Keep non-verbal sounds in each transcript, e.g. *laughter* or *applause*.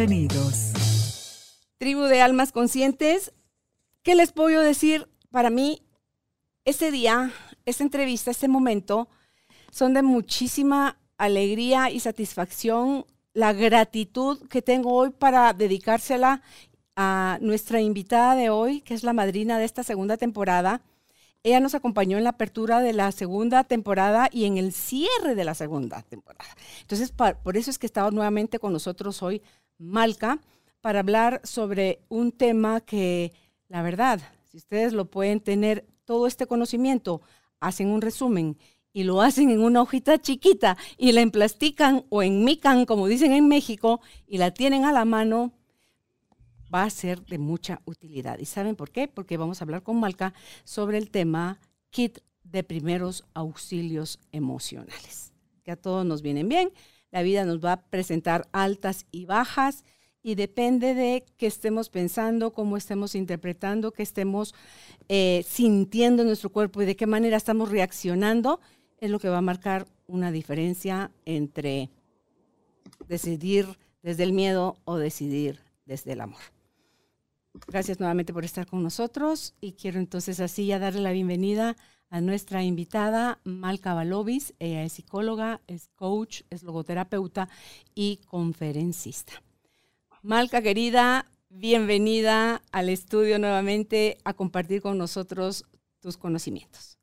Bienvenidos. Tribu de almas conscientes, ¿qué les puedo decir? Para mí, ese día, esta entrevista, este momento, son de muchísima alegría y satisfacción. La gratitud que tengo hoy para dedicársela a nuestra invitada de hoy, que es la madrina de esta segunda temporada. Ella nos acompañó en la apertura de la segunda temporada y en el cierre de la segunda temporada. Entonces, por eso es que estaba nuevamente con nosotros hoy Malca para hablar sobre un tema que, la verdad, si ustedes lo pueden tener todo este conocimiento, hacen un resumen y lo hacen en una hojita chiquita y la emplastican o enmican, como dicen en México, y la tienen a la mano, va a ser de mucha utilidad. ¿Y saben por qué? Porque vamos a hablar con Malca sobre el tema kit de primeros auxilios emocionales, que a todos nos vienen bien. La vida nos va a presentar altas y bajas y depende de qué estemos pensando, cómo estemos interpretando, qué estemos eh, sintiendo en nuestro cuerpo y de qué manera estamos reaccionando, es lo que va a marcar una diferencia entre decidir desde el miedo o decidir desde el amor. Gracias nuevamente por estar con nosotros y quiero entonces así ya darle la bienvenida nuestra invitada Malka Balovis. Ella es psicóloga, es coach, es logoterapeuta y conferencista. Malka, querida, bienvenida al estudio nuevamente a compartir con nosotros tus conocimientos.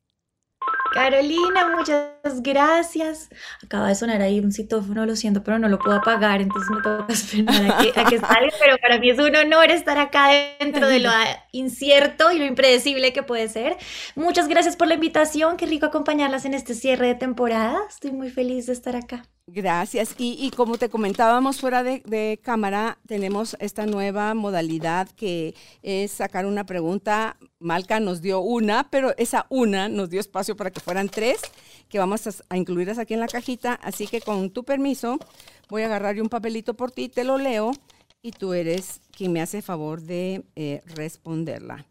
Carolina, muchas gracias. Acaba de sonar ahí un citófono, lo siento, pero no lo puedo apagar, entonces me toca esperar a que, a que salga. Pero para mí es un honor estar acá dentro de lo incierto y lo impredecible que puede ser. Muchas gracias por la invitación, qué rico acompañarlas en este cierre de temporada. Estoy muy feliz de estar acá. Gracias. Y, como te comentábamos fuera de, cámara, tenemos esta nueva modalidad que es sacar una pregunta. Malca nos dio una, pero esa una nos dio espacio para que fueran tres, que vamos a, incluirlas aquí en la cajita. Así que con tu permiso, voy a agarrar un papelito por ti, te lo leo y tú eres quien me hace favor de eh, responderla.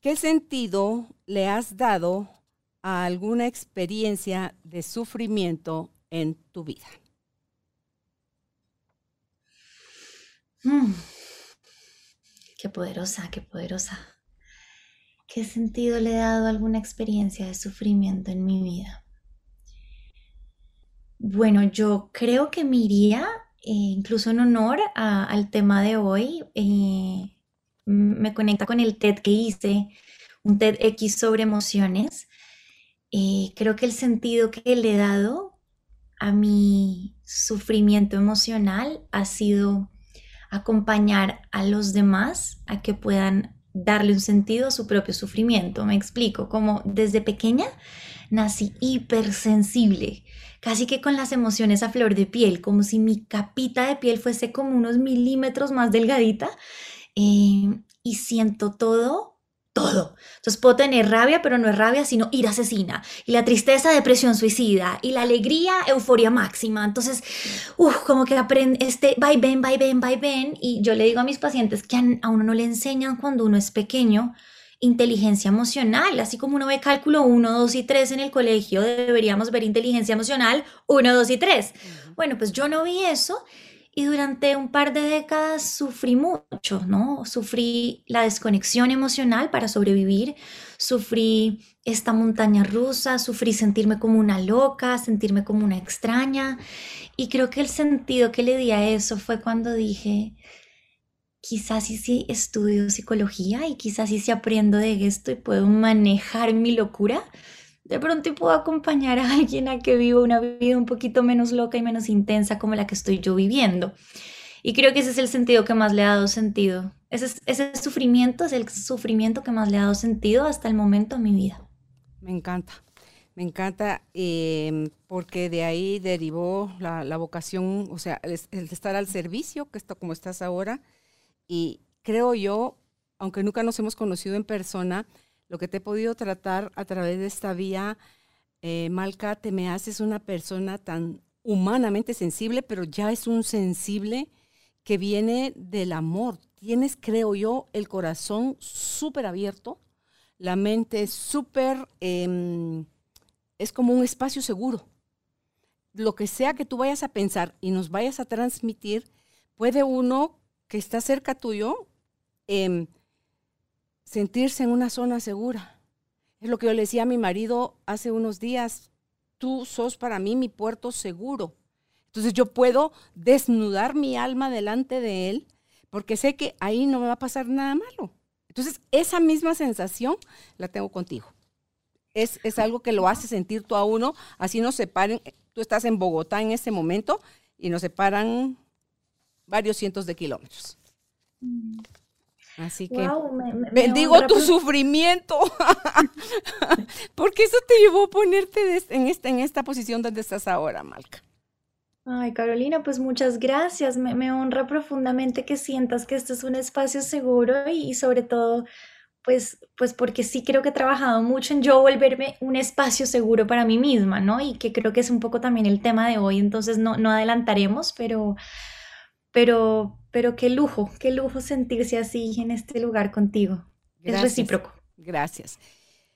¿Qué sentido le has dado a alguna experiencia de sufrimiento en tu vida? Mm. Qué poderosa, qué poderosa. ¿Qué sentido le he dado a alguna experiencia de sufrimiento en mi vida? Bueno, yo creo que me iría, eh, incluso en honor al tema de hoy, eh, me conecta con el TED que hice, un TEDx sobre emociones. Eh, creo que el sentido que le he dado a mi sufrimiento emocional ha sido acompañar a los demás a que puedan darle un sentido a su propio sufrimiento. Me explico, como desde pequeña nací hipersensible, casi que con las emociones a flor de piel, como si mi capita de piel fuese como unos milímetros más delgadita eh, y siento todo todo. Entonces puedo tener rabia, pero no es rabia, sino ira asesina. Y la tristeza, depresión suicida. Y la alegría, euforia máxima. Entonces, uff, como que aprende este va y ven, va y ven, va y ven. Y yo le digo a mis pacientes que a uno no le enseñan cuando uno es pequeño inteligencia emocional, así como uno ve cálculo 1, 2 y 3 en el colegio, deberíamos ver inteligencia emocional 1, 2 y 3. Bueno, pues yo no vi eso y durante un par de décadas sufrí mucho, ¿no? Sufrí la desconexión emocional para sobrevivir, sufrí esta montaña rusa, sufrí sentirme como una loca, sentirme como una extraña. Y creo que el sentido que le di a eso fue cuando dije, quizás sí, sí estudio psicología y quizás sí, sí aprendo de esto y puedo manejar mi locura de pronto puedo acompañar a alguien a que viva una vida un poquito menos loca y menos intensa como la que estoy yo viviendo. Y creo que ese es el sentido que más le ha dado sentido. Ese, ese sufrimiento es el sufrimiento que más le ha dado sentido hasta el momento a mi vida. Me encanta. Me encanta em, porque de ahí derivó la, vocación, o sea, el, estar al servicio, que está como estás ahora. Y creo yo, aunque nunca nos hemos conocido en persona, lo que te he podido tratar a través de esta vía, eh, Malca, te me haces una persona tan humanamente sensible, pero ya es un sensible que viene del amor. Tienes, creo yo, el corazón súper abierto, la mente súper... Em, es como un espacio seguro. Lo que sea que tú vayas a pensar y nos vayas a transmitir, puede uno que está cerca tuyo em, sentirse en una zona segura. Es lo que yo le decía a mi marido hace unos días, tú sos para mí mi puerto seguro. Entonces yo puedo desnudar mi alma delante de él porque sé que ahí no me va a pasar nada malo. Entonces esa misma sensación la tengo contigo es, algo que lo hace sentir tú a uno, así nos separen, tú estás en Bogotá en este momento y nos separan varios cientos de kilómetros. Así que bendigo tu sufrimiento, *laughs* porque eso te llevó a ponerte en, esta, en esta posición donde estás ahora, Malca. Ay, Carolina, pues muchas gracias. Me, honra profundamente que sientas que este es un espacio seguro y sobre todo pues, pues porque sí creo que he trabajado mucho en yo volverme un espacio seguro para mí misma, ¿no? Y que creo que es un poco también el tema de hoy, entonces no, no adelantaremos, pero, pero, pero qué lujo, qué lujo sentirse así en este lugar contigo. es recíproco. Gracias.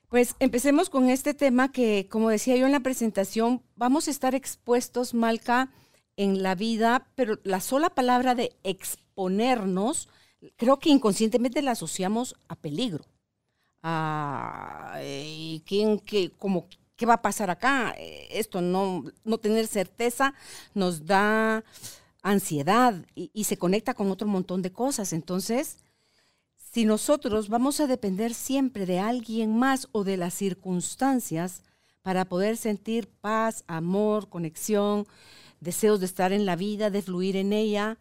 Pues empecemos con este tema que, como decía yo en la presentación, vamos a estar expuestos, Malca, en la vida, pero la sola palabra de exponernos creo que inconscientemente la asociamos a peligro. A, ¿y quién, qué, como, qué va a pasar acá? Esto, no, no tener certeza nos da ansiedad y, y se conecta con otro montón de cosas. Entonces, si nosotros vamos a depender siempre de alguien más o de las circunstancias para poder sentir paz, amor, conexión, deseos de estar en la vida, de fluir en ella,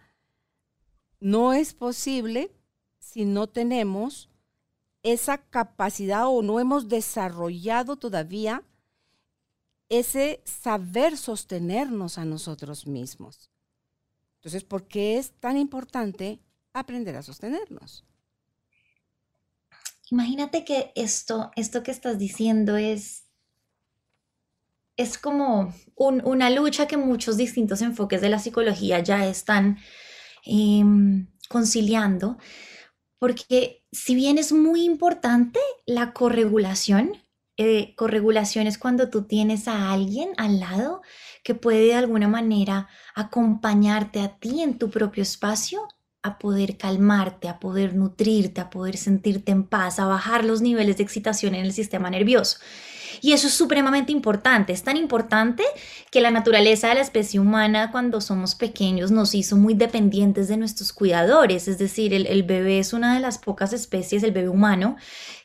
no es posible si no tenemos esa capacidad o no hemos desarrollado todavía ese saber sostenernos a nosotros mismos. Entonces, ¿por qué es tan importante aprender a sostenernos? Imagínate que esto, esto que estás diciendo es, es como una lucha que muchos distintos enfoques de la psicología ya están Em, conciliando, porque si bien es muy importante la corregulación, eh, corregulación es cuando tú tienes a alguien al lado que puede de alguna manera acompañarte a ti en tu propio espacio a poder calmarte, a poder nutrirte, a poder sentirte en paz, a bajar los niveles de excitación en el sistema nervioso. Y eso es supremamente importante. Es tan importante que la naturaleza de la especie humana cuando somos pequeños nos hizo muy dependientes de nuestros cuidadores. Es decir, el, bebé es una de las pocas especies, el bebé humano,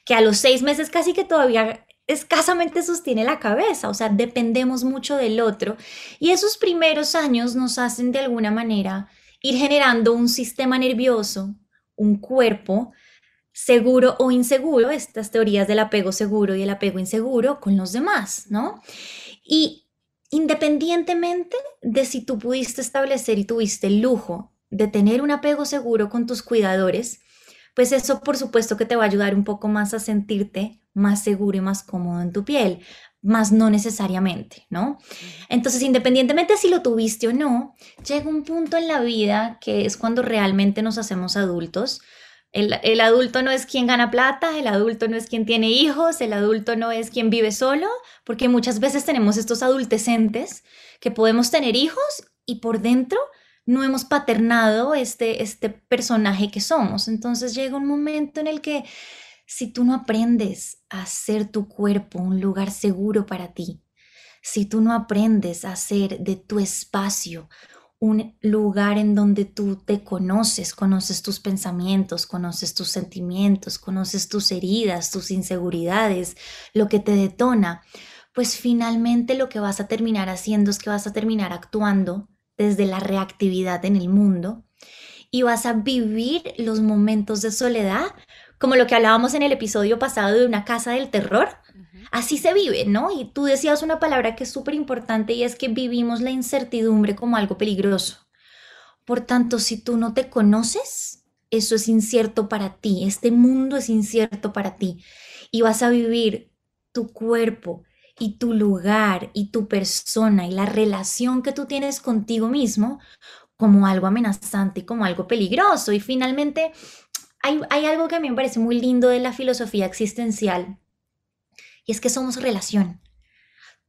que a los seis meses casi que todavía escasamente sostiene la cabeza, o sea, dependemos mucho del otro. Y esos primeros años nos hacen de alguna manera ir generando un sistema nervioso, un cuerpo seguro o inseguro, estas teorías del apego seguro y el apego inseguro con los demás, ¿no? Y independientemente de si tú pudiste establecer y tuviste el lujo de tener un apego seguro con tus cuidadores, pues eso por supuesto que te va a ayudar un poco más a sentirte más seguro y más cómodo en tu piel, más no necesariamente, ¿no? Entonces, independientemente si lo tuviste o no, llega un punto en la vida que es cuando realmente nos hacemos adultos, el, adulto no es quien gana plata, el adulto no es quien tiene hijos, el adulto no es quien vive solo, porque muchas veces tenemos estos adultecentes que podemos tener hijos y por dentro no hemos paternado este, este personaje que somos. Entonces llega un momento en el que si tú no aprendes a hacer tu cuerpo un lugar seguro para ti, si tú no aprendes a hacer de tu espacio un lugar en donde tú te conoces, conoces tus pensamientos, conoces tus sentimientos, conoces tus heridas, tus inseguridades, lo que te detona, pues finalmente lo que vas a terminar haciendo es que vas a terminar actuando desde la reactividad en el mundo y vas a vivir los momentos de soledad, como lo que hablábamos en el episodio pasado de una casa del terror, Así se vive, ¿no? Y tú decías una palabra que es súper importante y es que vivimos la incertidumbre como algo peligroso. Por tanto, si tú no te conoces, eso es incierto para ti, este mundo es incierto para ti y vas a vivir tu cuerpo y tu lugar y tu persona y la relación que tú tienes contigo mismo como algo amenazante y como algo peligroso. Y finalmente, hay, hay algo que a mí me parece muy lindo de la filosofía existencial y es que somos relación.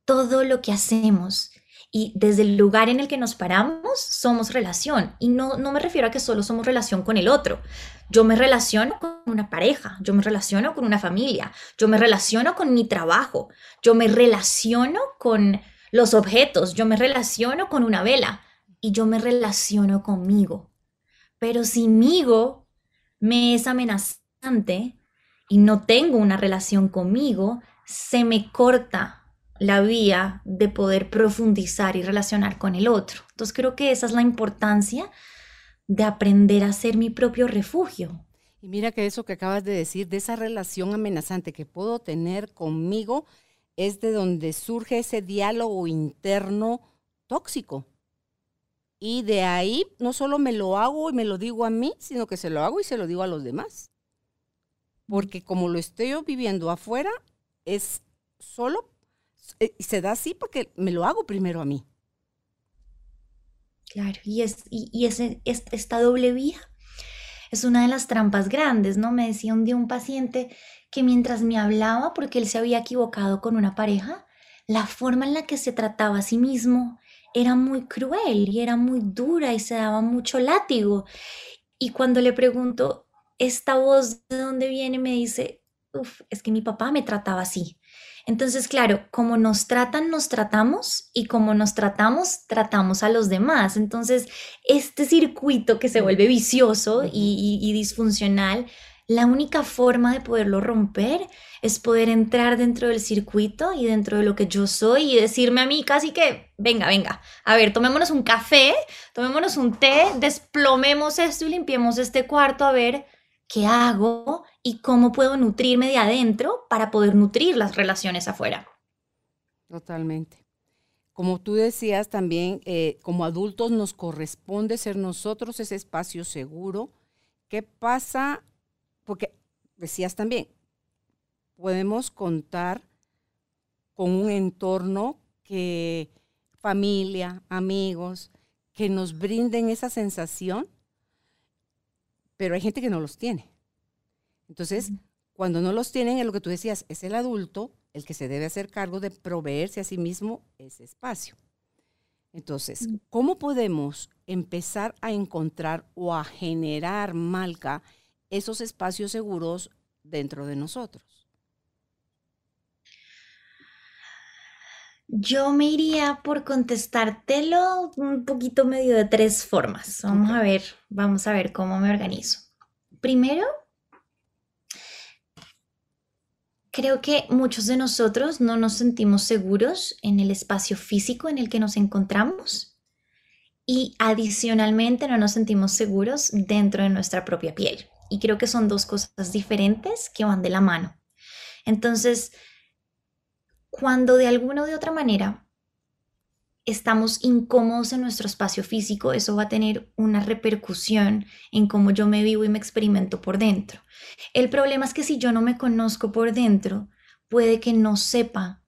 Todo lo que hacemos y desde el lugar en el que nos paramos somos relación. Y no, no me refiero a que solo somos relación con el otro. Yo me relaciono con una pareja, yo me relaciono con una familia, yo me relaciono con mi trabajo, yo me relaciono con los objetos, yo me relaciono con una vela y yo me relaciono conmigo. Pero si migo me es amenazante y no tengo una relación conmigo, se me corta la vía de poder profundizar y relacionar con el otro. Entonces creo que esa es la importancia de aprender a ser mi propio refugio. Y mira que eso que acabas de decir, de esa relación amenazante que puedo tener conmigo, es de donde surge ese diálogo interno tóxico. Y de ahí no solo me lo hago y me lo digo a mí, sino que se lo hago y se lo digo a los demás. Porque como lo estoy viviendo afuera, es solo eh, se da así porque me lo hago primero a mí. Claro, y, es, y, ese, esta doble vía es una de las trampas grandes, ¿no? Me decía un día un paciente que mientras me hablaba, porque él se había equivocado con una pareja, la forma en la que se trataba a sí mismo era muy cruel y era muy dura y se daba mucho látigo. Y cuando le pregunto, ¿esta voz de dónde viene? Me dice, Uf, es que mi papá me trataba así. Entonces, claro, como nos tratan, nos tratamos y como nos tratamos, tratamos a los demás. Entonces, este circuito que se vuelve vicioso y, disfuncional, la única forma de poderlo romper es poder entrar dentro del circuito y dentro de lo que yo soy y decirme a mí casi que, venga, venga, a ver, tomémonos un café, tomémonos un té, desplomemos esto y limpiemos este cuarto a ver qué hago y cómo puedo nutrirme de adentro para poder nutrir las relaciones afuera. Totalmente. Como tú decías también, eh, como adultos nos corresponde ser nosotros ese espacio seguro. ¿Qué pasa? Porque decías también, podemos contar con un entorno que familia, amigos, que nos brinden esa sensación, pero hay gente que no los tiene. Entonces, cuando no los tienen, es lo que tú decías, es el adulto el que se debe hacer cargo de proveerse a sí mismo ese espacio. Entonces. ¿cómo podemos empezar a encontrar o a generar, Malca, esos espacios seguros dentro de nosotros? Yo me iría por contestártelo un poquito medio de tres formas. Vamos a ver, vamos a ver cómo me organizo. Primero, Creo que muchos de nosotros no nos sentimos seguros en el espacio físico en el que nos encontramos y adicionalmente no nos sentimos seguros dentro de nuestra propia piel. Y creo que son dos cosas diferentes que van de la mano. Entonces, cuando de alguna o de otra manera estamos incómodos en nuestro espacio físico, eso va a tener una repercusión en cómo yo me vivo y me experimento por dentro. El problema es que si yo no me conozco por dentro, puede que no sepa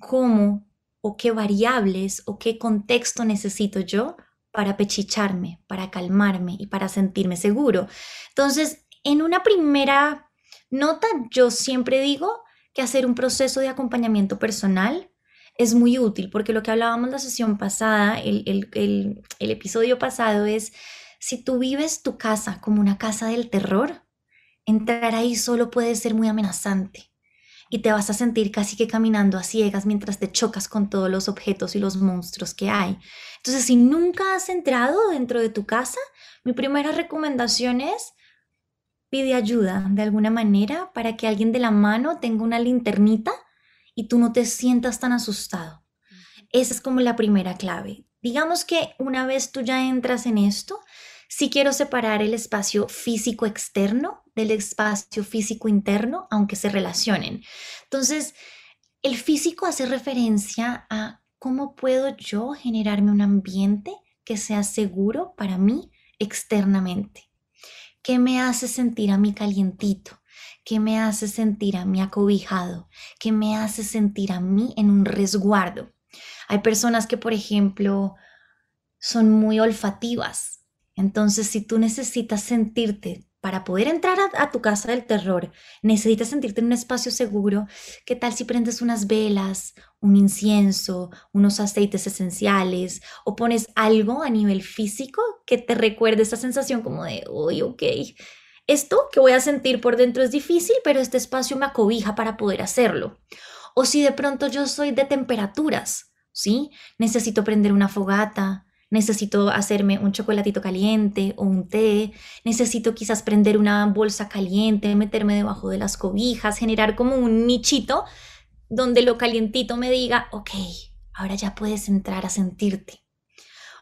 cómo o qué variables o qué contexto necesito yo para pechicharme, para calmarme y para sentirme seguro. Entonces, en una primera nota, yo siempre digo que hacer un proceso de acompañamiento personal es muy útil porque lo que hablábamos la sesión pasada, el, el, el, episodio pasado es, si tú vives tu casa como una casa del terror, entrar ahí solo puede ser muy amenazante y te vas a sentir casi que caminando a ciegas mientras te chocas con todos los objetos y los monstruos que hay. Entonces, si nunca has entrado dentro de tu casa, mi primera recomendación es pide ayuda de alguna manera para que alguien de la mano tenga una linternita y tú no te sientas tan asustado. Esa es como la primera clave. Digamos que una vez tú ya entras en esto, si quiero separar el espacio físico externo del espacio físico interno, aunque se relacionen. Entonces, el físico hace referencia a cómo puedo yo generarme un ambiente que sea seguro para mí externamente. ¿Qué me hace sentir a mí calientito? ¿Qué me hace sentir a mí acobijado? ¿Qué me hace sentir a mí en un resguardo? Hay personas que, por ejemplo, son muy olfativas. Entonces, si tú necesitas sentirte para poder entrar a, tu casa del terror, necesitas sentirte en un espacio seguro. ¿Qué tal si prendes unas velas, un incienso, unos aceites esenciales o pones algo a nivel físico que te recuerde esa sensación como de, uy, ok, esto que voy a sentir por dentro es difícil, pero este espacio me acobija para poder hacerlo. O si de pronto yo soy de temperaturas, ¿sí? Necesito prender una fogata, necesito hacerme un chocolatito caliente o un té, necesito quizás prender una bolsa caliente, meterme debajo de las cobijas, generar como un nichito donde lo calientito me diga, ok, ahora ya puedes entrar a sentirte.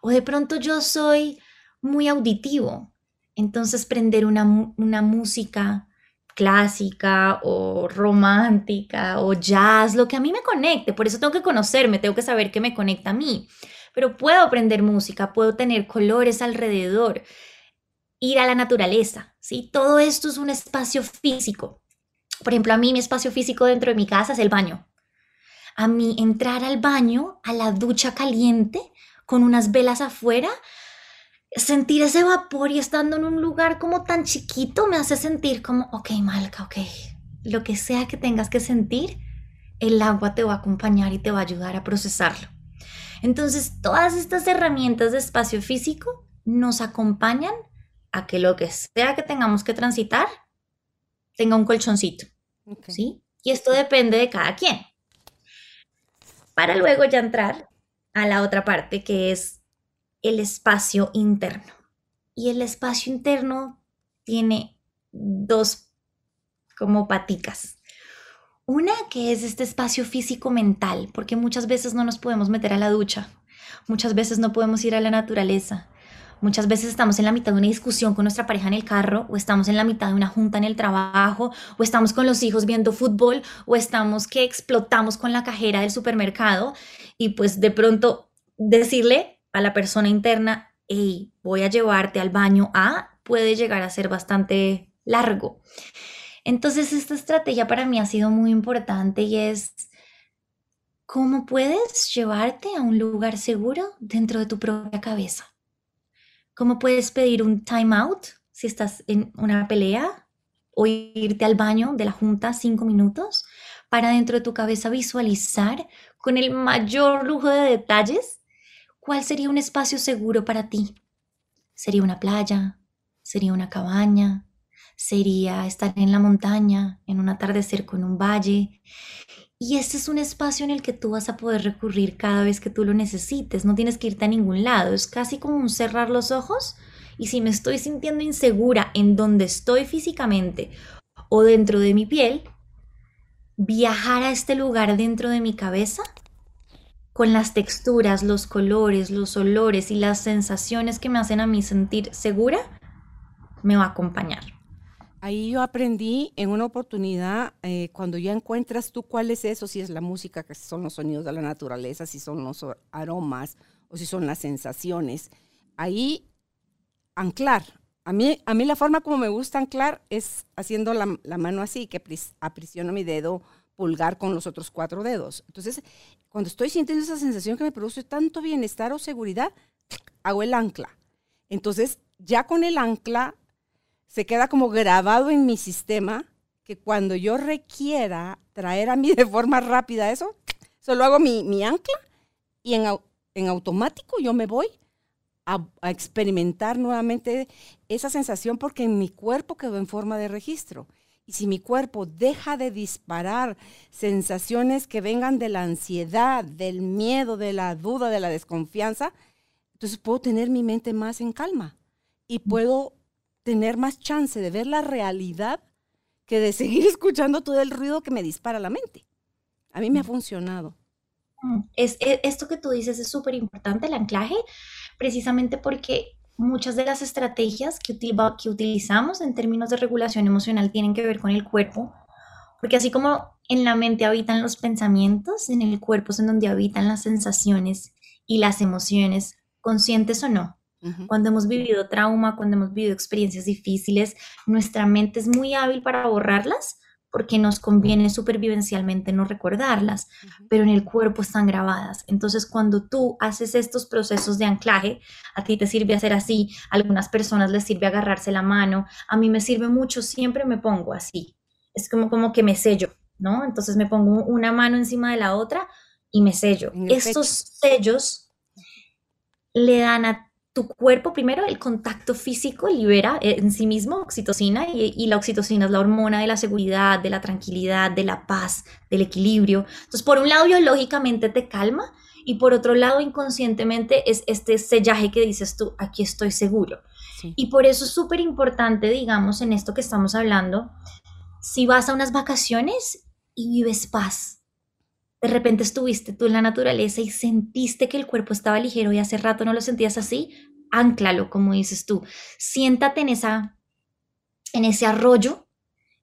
O de pronto yo soy muy auditivo, entonces prender una, una música clásica o romántica o jazz, lo que a mí me conecte, por eso tengo que conocerme, tengo que saber qué me conecta a mí pero puedo aprender música, puedo tener colores alrededor, ir a la naturaleza, ¿sí? Todo esto es un espacio físico. Por ejemplo, a mí mi espacio físico dentro de mi casa es el baño. A mí entrar al baño, a la ducha caliente, con unas velas afuera, sentir ese vapor y estando en un lugar como tan chiquito me hace sentir como, ok, Malca, ok, lo que sea que tengas que sentir, el agua te va a acompañar y te va a ayudar a procesarlo. Entonces, todas estas herramientas de espacio físico nos acompañan a que lo que sea que tengamos que transitar tenga un colchoncito. ¿Sí? Y esto depende de cada quien. Para luego ya entrar a la otra parte que es el espacio interno. Y el espacio interno tiene dos como paticas. Una que es este espacio físico mental, porque muchas veces no nos podemos meter a la ducha, muchas veces no podemos ir a la naturaleza, muchas veces estamos en la mitad de una discusión con nuestra pareja en el carro, o estamos en la mitad de una junta en el trabajo, o estamos con los hijos viendo fútbol, o estamos que explotamos con la cajera del supermercado, y pues de pronto decirle a la persona interna, hey, voy a llevarte al baño a, puede llegar a ser bastante largo. Entonces, esta estrategia para mí ha sido muy importante y es cómo puedes llevarte a un lugar seguro dentro de tu propia cabeza. ¿Cómo puedes pedir un time out si estás en una pelea o irte al baño de la junta cinco minutos para dentro de tu cabeza visualizar con el mayor lujo de detalles cuál sería un espacio seguro para ti? ¿Sería una playa? ¿Sería una cabaña? Sería estar en la montaña, en un atardecer con un valle. Y este es un espacio en el que tú vas a poder recurrir cada vez que tú lo necesites. No tienes que irte a ningún lado. Es casi como un cerrar los ojos. Y si me estoy sintiendo insegura en donde estoy físicamente o dentro de mi piel, viajar a este lugar dentro de mi cabeza con las texturas, los colores, los olores y las sensaciones que me hacen a mí sentir segura, me va a acompañar. Ahí yo aprendí en una oportunidad, eh, cuando ya encuentras tú cuál es eso, si es la música, que son los sonidos de la naturaleza, si son los aromas o si son las sensaciones, ahí anclar. A mí, a mí la forma como me gusta anclar es haciendo la, mano así, que aprisiono mi dedo pulgar con los otros cuatro dedos. Entonces, cuando estoy sintiendo esa sensación que me produce tanto bienestar o seguridad, hago el ancla. Entonces, ya con el ancla se queda como grabado en mi sistema que cuando yo requiera traer a mí de forma rápida eso, solo hago mi, ancla y en, en, automático yo me voy a, a, experimentar nuevamente esa sensación porque en mi cuerpo quedó en forma de registro. Y si mi cuerpo deja de disparar sensaciones que vengan de la ansiedad, del miedo, de la duda, de la desconfianza, entonces puedo tener mi mente más en calma y puedo tener más chance de ver la realidad que de seguir *laughs* escuchando todo el ruido que me dispara la mente. A mí me ha funcionado. Mm, es, e, esto que tú dices es súper importante, el anclaje, precisamente porque muchas de las estrategias que, que utilizamos en términos de regulación emocional tienen que ver con el cuerpo, Porque así como en la mente habitan los pensamientos, en el cuerpo es en donde habitan las sensaciones y las emociones, conscientes o no. Cuando hemos vivido trauma, cuando hemos vivido experiencias difíciles, nuestra mente es muy hábil para borrarlas porque nos conviene supervivencialmente no recordarlas, pero en el cuerpo están grabadas. Entonces, cuando tú haces estos procesos de anclaje, a ti te sirve hacer así, a algunas personas les sirve agarrarse la mano, a mí me sirve mucho, siempre me pongo así. Es como, como que me sello, ¿no? Entonces me pongo una mano encima de la otra y me sello. Estos sellos le dan a tu cuerpo, primero el contacto físico libera eh, en sí mismo oxitocina y, la oxitocina es la hormona de la seguridad, de la tranquilidad, de la paz, del equilibrio. Entonces, por un lado, biológicamente te calma y por otro lado, inconscientemente es este sellaje que dices tú, aquí estoy seguro. Y por eso es súper importante, digamos, en esto que estamos hablando, si vas a unas vacaciones y vives paz, de repente estuviste tú en la naturaleza y sentiste que el cuerpo estaba ligero y hace rato no lo sentías así, anclalo, como dices tú. Siéntate en, esa, en ese arroyo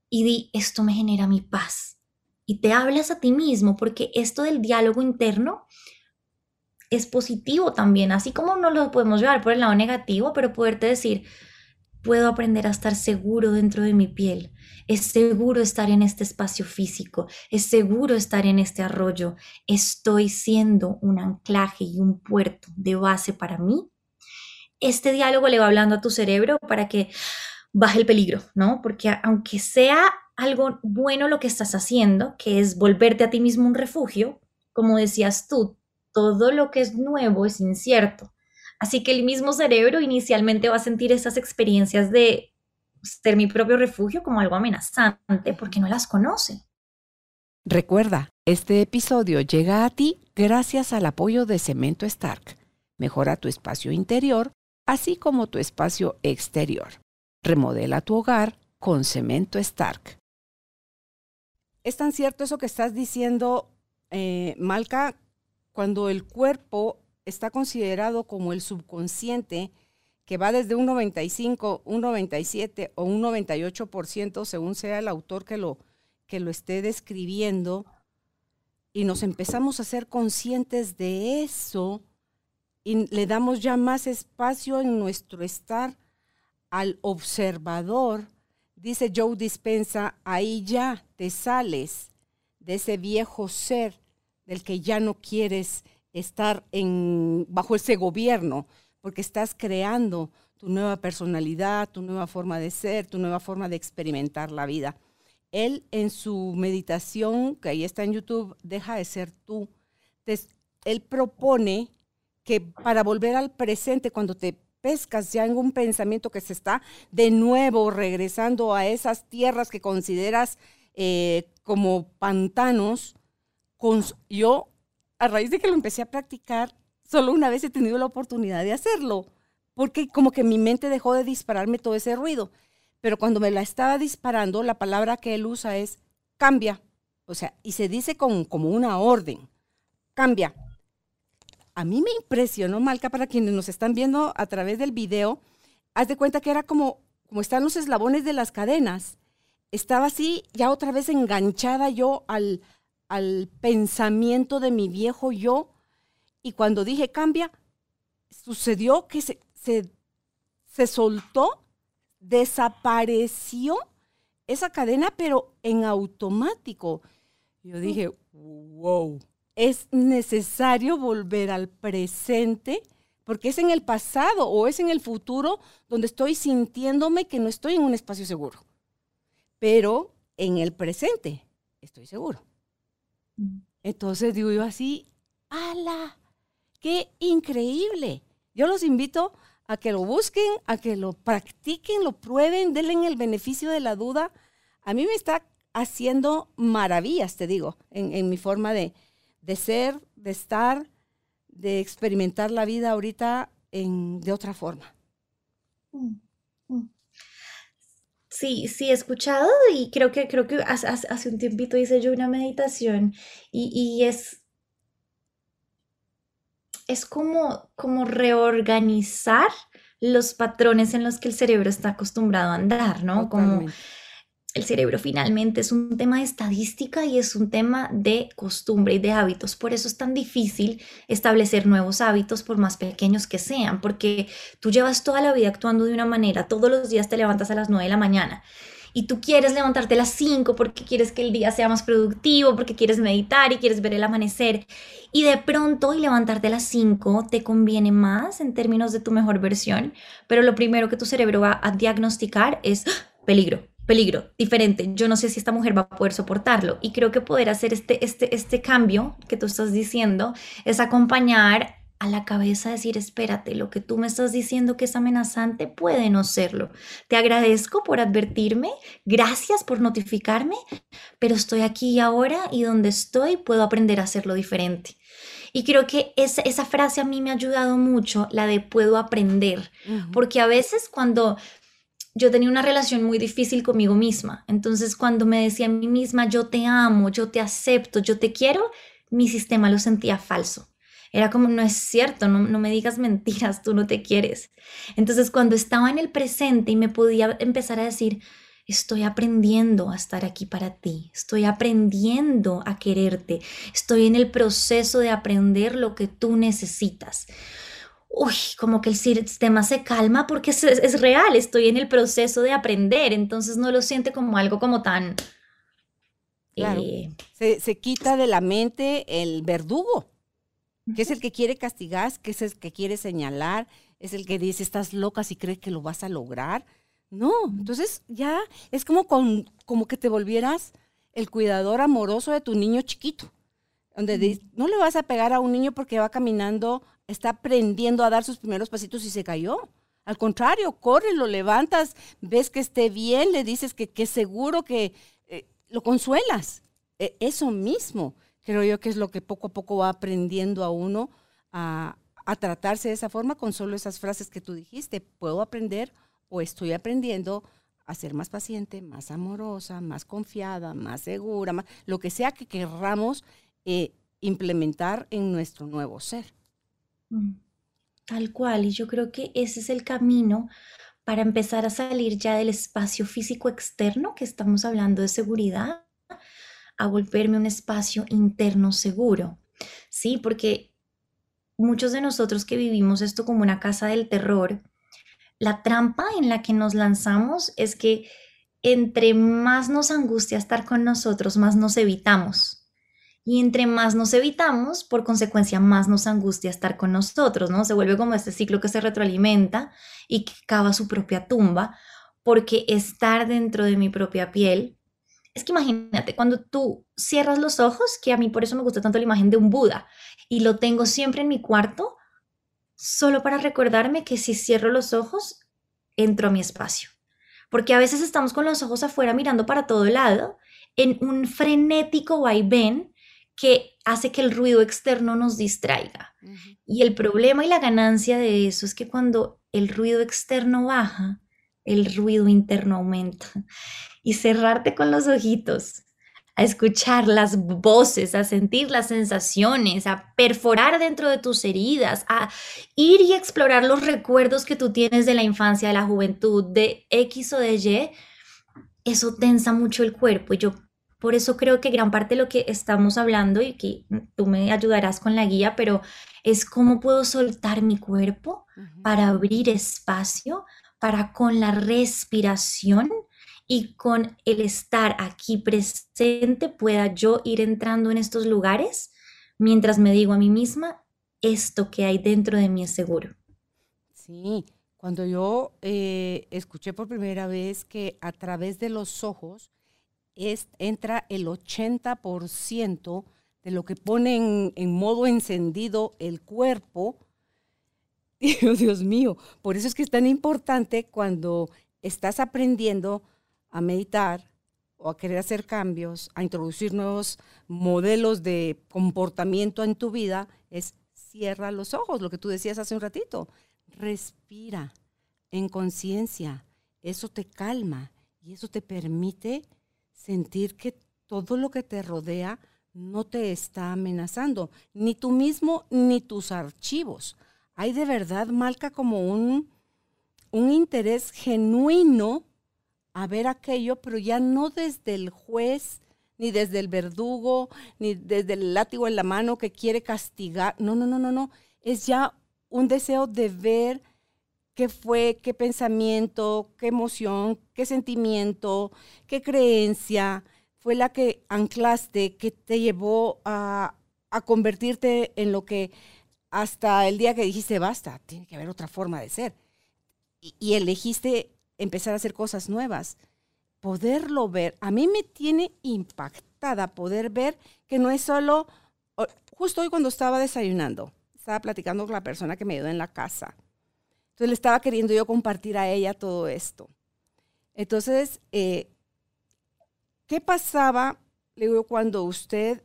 y di, esto me genera mi paz. Y te hablas a ti mismo, porque esto del diálogo interno es positivo también, así como no lo podemos llevar por el lado negativo, pero poderte decir, puedo aprender a estar seguro dentro de mi piel, es seguro estar en este espacio físico, es seguro estar en este arroyo, estoy siendo un anclaje y un puerto de base para mí. Este diálogo le va hablando a tu cerebro para que baje el peligro, ¿no? Porque aunque sea algo bueno lo que estás haciendo, que es volverte a ti mismo un refugio, como decías tú, todo lo que es nuevo es incierto. Así que el mismo cerebro inicialmente va a sentir esas experiencias de ser mi propio refugio como algo amenazante porque no las conoce. Recuerda, este episodio llega a ti gracias al apoyo de Cemento Stark. Mejora tu espacio interior, así como tu espacio exterior. Remodela tu hogar con Cemento Stark. Es tan cierto eso que estás diciendo, eh, Malca, cuando el cuerpo está considerado como el subconsciente, que va desde un 95, un 97 o un 98%, según sea el autor que lo, que lo esté describiendo, y nos empezamos a ser conscientes de eso y le damos ya más espacio en nuestro estar al observador, dice Joe Dispensa, ahí ya te sales de ese viejo ser del que ya no quieres estar en, bajo ese gobierno, porque estás creando tu nueva personalidad, tu nueva forma de ser, tu nueva forma de experimentar la vida. Él en su meditación, que ahí está en YouTube, deja de ser tú. él propone que para volver al presente, cuando te pescas ya en un pensamiento que se está de nuevo regresando a esas tierras que consideras eh, como pantanos, yo a raíz de que lo empecé a practicar, solo una vez he tenido la oportunidad de hacerlo, porque como que mi mente dejó de dispararme todo ese ruido. Pero cuando me la estaba disparando, la palabra que él usa es cambia. O sea, y se dice con, como una orden, cambia. A mí me impresionó, Malca, para quienes nos están viendo a través del video, haz de cuenta que era como, como están los eslabones de las cadenas. Estaba así, ya otra vez enganchada yo al, al pensamiento de mi viejo yo y cuando dije cambia, sucedió que se, se, soltó, desapareció esa cadena, pero en automático. Yo dije, wow, es necesario volver al presente porque es en el pasado o es en el futuro donde estoy sintiéndome que no estoy en un espacio seguro. Pero en el presente estoy seguro. Entonces digo yo así, ¡ala! ¡Qué increíble! Yo los invito a que lo busquen, a que lo practiquen, lo prueben, denle el beneficio de la duda. A mí me está haciendo maravillas, te digo, en, mi forma de, ser, de estar, de experimentar la vida ahorita de otra forma. Mm. Sí, sí, he escuchado y creo que, creo que hace, hace un tiempito hice yo una meditación y, y es es como, como reorganizar los patrones en los que el cerebro está acostumbrado a andar, ¿no? Como El cerebro finalmente es un tema de estadística y es un tema de costumbre y de hábitos. Por eso es tan difícil establecer nuevos hábitos por más pequeños que sean, porque tú llevas toda la vida actuando de una manera, todos los días te levantas a las 9 de la mañana y tú quieres levantarte a las 5 porque quieres que el día sea más productivo, porque quieres meditar y quieres ver el amanecer. Y de pronto, y levantarte a las 5 te conviene más en términos de tu mejor versión, pero lo primero que tu cerebro va a diagnosticar es ¡ah! peligro, peligro, diferente. Yo no sé si esta mujer va a poder soportarlo. Y creo que poder hacer este, este, este cambio que tú estás diciendo es acompañar a la cabeza decir, espérate, lo que tú me estás diciendo que es amenazante puede no serlo. Te agradezco por advertirme, gracias por notificarme, pero estoy aquí ahora y donde estoy puedo aprender a hacerlo diferente. Y creo que esa, esa frase a mí me ha ayudado mucho, la de puedo aprender, porque a veces cuando yo tenía una relación muy difícil conmigo misma. Entonces, cuando me decía a mí misma, yo te amo, yo te acepto, yo te quiero, mi sistema lo sentía falso. Era como, no es cierto, no, no, me digas *laughs* mentiras, tú no te quieres. Entonces, cuando estaba en el presente y me podía empezar a decir, estoy aprendiendo a estar aquí para ti, estoy aprendiendo a quererte, estoy en el proceso de aprender lo que tú necesitas uy, como que el sistema se calma porque es, real, estoy en el proceso de aprender, entonces no lo siente como algo como tan... Eh, se, quita de la mente el verdugo, que es el que quiere castigar, que es el que quiere señalar, es el que dice, estás loca si crees que lo vas a lograr. No, entonces ya es como, con, como que te volvieras el cuidador amoroso de tu niño chiquito, donde no le vas a pegar a un niño porque va caminando está aprendiendo a dar sus primeros pasitos y se cayó. Al contrario, corre, lo levantas, ves que esté bien, le dices que, que seguro que eh, lo consuelas. E, eso mismo creo yo que es lo que poco a poco va aprendiendo a uno a, a tratarse de esa forma con solo esas frases que tú dijiste. Puedo aprender o estoy aprendiendo a ser más paciente, más amorosa, más confiada, más segura, más, lo que sea que querramos eh, implementar en nuestro nuevo ser. Mm, tal cual, y yo creo que ese es el camino para empezar a salir ya del espacio físico externo, que estamos hablando de seguridad, a volverme un espacio interno seguro. Sí, porque muchos de nosotros que vivimos esto como una casa del terror, la trampa en la que nos lanzamos es que entre más nos angustia estar con nosotros, más nos evitamos. Y entre más nos evitamos, por consecuencia, más nos angustia estar con nosotros, ¿no? Se vuelve como este ciclo que se retroalimenta y que cava su propia tumba, porque estar dentro de mi propia piel, es que imagínate, cuando tú cierras los ojos, que a mí por eso me gusta tanto la imagen de un Buda, y lo tengo siempre en mi cuarto, solo para recordarme que si cierro los ojos, entro a mi espacio. Porque a veces estamos con los ojos afuera mirando para todo lado, en un frenético vaivén que hace que el ruido externo nos distraiga. Y el problema y la ganancia de eso es que cuando el ruido externo baja, el ruido interno aumenta. Y cerrarte con los ojitos, a escuchar las voces, a sentir las sensaciones, a perforar dentro de tus heridas, a ir y explorar los recuerdos que tú tienes de la infancia, de la juventud, de X o de Y, eso tensa mucho el cuerpo. Y yo por eso creo que gran parte de lo que estamos hablando y que tú me ayudarás con la guía, pero es cómo puedo soltar mi cuerpo para abrir espacio, para con la respiración y con el estar aquí presente pueda yo ir entrando en estos lugares mientras me digo a mí misma, esto que hay dentro de mí es seguro. Sí, cuando yo eh, escuché por primera vez que a través de los ojos, entra el 80% de lo que pone en, modo encendido el cuerpo. *laughs* Dios mío, por eso es que es tan importante cuando estás aprendiendo a meditar o a querer hacer cambios, a introducir nuevos modelos de comportamiento en tu vida, es cierra los ojos, lo que tú decías hace un ratito. Respira en conciencia, eso te calma y eso te permite sentir que todo lo que te rodea no te está amenazando, ni tú mismo ni tus archivos. Hay de verdad, Malca, como un, un interés genuino a ver aquello, pero ya no desde el juez, ni desde el verdugo, ni desde el látigo en la mano que quiere castigar. No, no, no, no, no. Es ya un deseo de ver qué fue, qué pensamiento, qué emoción, qué sentimiento, qué creencia fue la que anclaste, que te llevó a, convertirte en lo que hasta el día que dijiste, basta, tiene que haber otra forma de ser. y elegiste empezar a hacer cosas nuevas poderlo ver, a mí me tiene impactada poder ver que no es solo, justo hoy cuando estaba desayunando, estaba platicando con la persona que me ayudó en la casa. Entonces le estaba queriendo yo compartir a ella todo esto. Entonces, eh, ¿qué pasaba, le digo, cuando usted,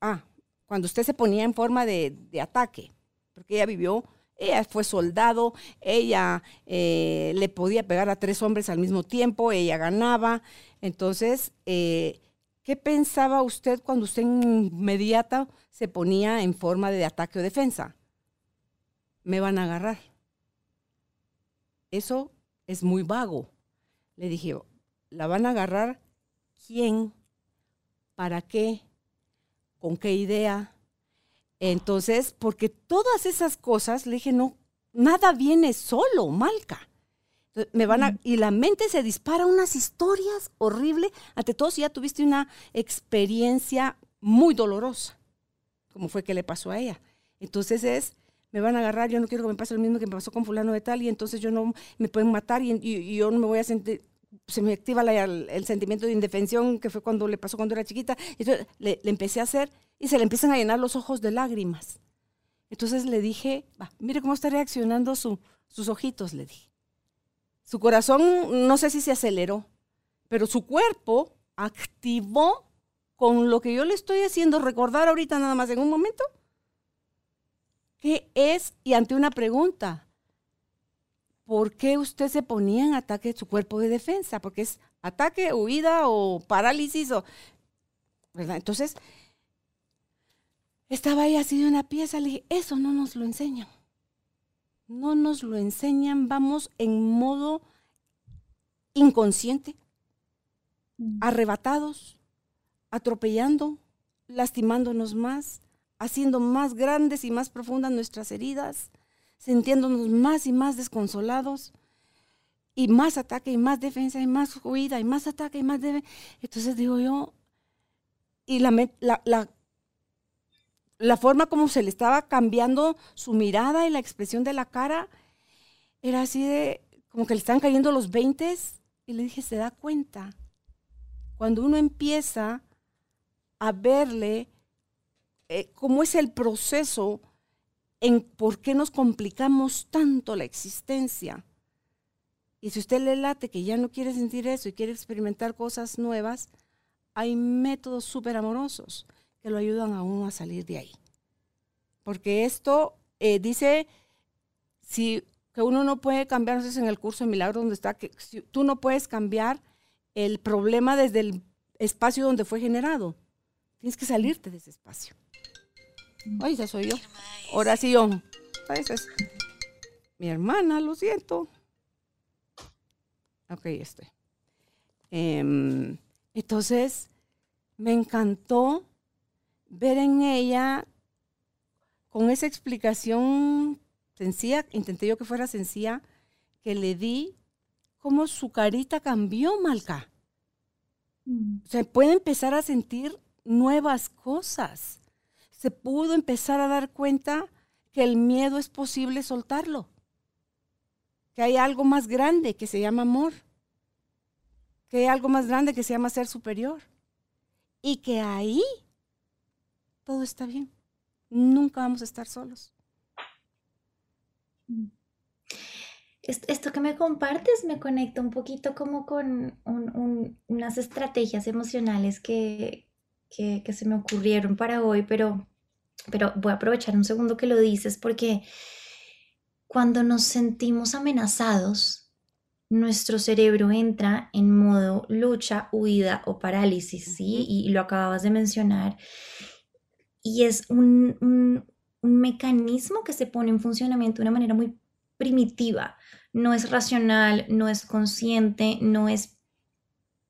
ah, cuando usted se ponía en forma de, ataque? Porque ella vivió ella fue soldado, ella eh, le podía pegar a tres hombres al mismo tiempo, ella ganaba. Entonces, eh, ¿qué pensaba usted cuando usted inmediata se ponía en forma de ataque o defensa? Me van a agarrar. Eso es muy vago. Le dije, ¿la van a agarrar quién? ¿Para qué? ¿Con qué idea? Entonces, porque todas esas cosas, le dije, no, nada viene solo, Malca. me van a, y la mente se dispara unas historias horribles. Ante todo, si ya tuviste una experiencia muy dolorosa, como fue que le pasó a ella. Entonces es, me van a agarrar, yo no quiero que me pase lo mismo que me pasó con fulano de tal, y entonces yo no me pueden matar y, yo no me voy a sentir, se me activa el, sentimiento de indefensión que fue cuando le pasó cuando era chiquita. Entonces le, le empecé a hacer y se le empiezan a llenar los ojos de lágrimas. Entonces le dije, mire cómo está reaccionando sus ojitos, le dije. Su corazón no sé si se aceleró, pero su cuerpo activó con lo que yo le estoy haciendo recordar ahorita nada más en un momento. ¿Qué es? Y ante una pregunta, ¿por qué usted se ponía en ataque de su cuerpo de defensa? Porque es ataque, huida o parálisis o... ¿verdad? Entonces, estaba ahí así de una pieza, le dije, eso no nos lo enseñan. No nos lo enseñan, vamos en modo inconsciente, mm. arrebatados, atropellando, lastimándonos más, haciendo más grandes y más profundas nuestras heridas, sintiéndonos más y más desconsolados, y más ataque y más defensa y más huida y más ataque y más defensa. Entonces digo yo, y la, la, la forma como se le estaba cambiando su mirada y la expresión de la cara era así de como que le están cayendo los veintes y le dije, se da cuenta. Cuando uno empieza a verle eh, cómo es el proceso en por qué nos complicamos tanto la existencia. Y si usted le late que ya no quiere sentir eso y quiere experimentar cosas nuevas, hay métodos súper amorosos que lo ayudan a uno a salir de ahí. Porque esto eh, dice si, que uno no puede cambiar, no sé en el curso de milagro donde está, que tú no puedes cambiar el problema desde el espacio donde fue generado. Tienes que salirte de ese espacio. Ay, esa soy yo. Oración. Mi hermana, lo siento. Ok, estoy. Em, entonces, me encantó ver en ella, con esa explicación sencilla, intenté yo que fuera sencilla, que le di, cómo su carita cambió, Malca. Mm. Se puede empezar a sentir nuevas cosas. Se pudo empezar a dar cuenta que el miedo es posible soltarlo. Que hay algo más grande que se llama amor. Que hay algo más grande que se llama ser superior. Y que ahí todo está bien. Nunca vamos a estar solos. Esto que me compartes me conecta un poquito como con unas estrategias emocionales que, se me ocurrieron para hoy, pero, pero voy a aprovechar un segundo que lo dices porque cuando nos sentimos amenazados, nuestro cerebro entra en modo lucha, huida o parálisis, ¿sí? Y lo acababas de mencionar y es un, mecanismo que se pone en funcionamiento de una manera muy primitiva. No es racional, no es consciente, no es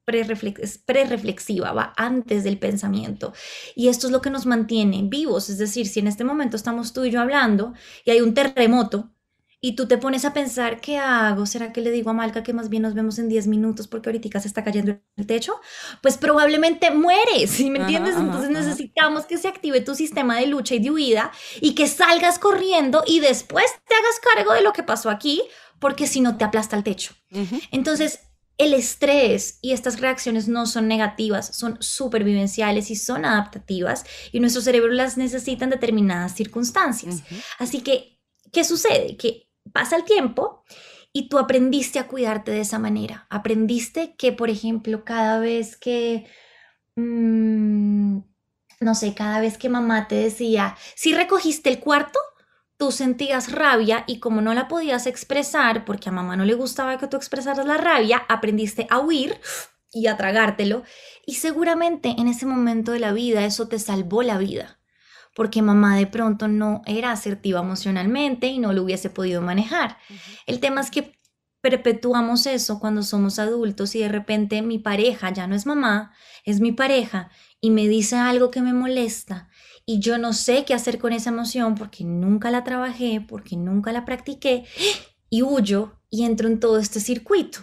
prereflexiva, va antes del pensamiento. Y esto es lo que nos mantiene vivos. Es decir, si en este momento estamos tú y yo hablando y hay un terremoto, y tú te pones a pensar, ¿qué hago? ¿Será que le digo a Malca que más bien nos vemos en 10 minutos porque ahorita se está cayendo el techo? Pues probablemente mueres, ¿sí me entiendes? Entonces necesitamos que se active tu sistema de lucha y de huida y que salgas corriendo y después te hagas cargo de lo que pasó aquí, porque si no te aplasta el techo. Entonces, el estrés y estas reacciones no son negativas, son supervivenciales y son adaptativas y nuestro cerebro las necesita en determinadas circunstancias. Así que, ¿qué sucede? Que pasa el tiempo y tú aprendiste a cuidarte de esa manera. Aprendiste que, por ejemplo, cada vez que, mm, no sé, cada vez que mamá te decía, si recogiste el cuarto, tú sentías rabia y como no la podías expresar, porque a mamá no le gustaba que tú expresaras la rabia, aprendiste a huir y a tragártelo. Y seguramente en ese momento de la vida eso te salvó la vida porque mamá de pronto no era asertiva emocionalmente y no lo hubiese podido manejar. El tema es que perpetuamos eso cuando somos adultos y de repente mi pareja ya no es mamá, es mi pareja y me dice algo que me molesta y yo no sé qué hacer con esa emoción porque nunca la trabajé, porque nunca la practiqué y huyo y entro en todo este circuito.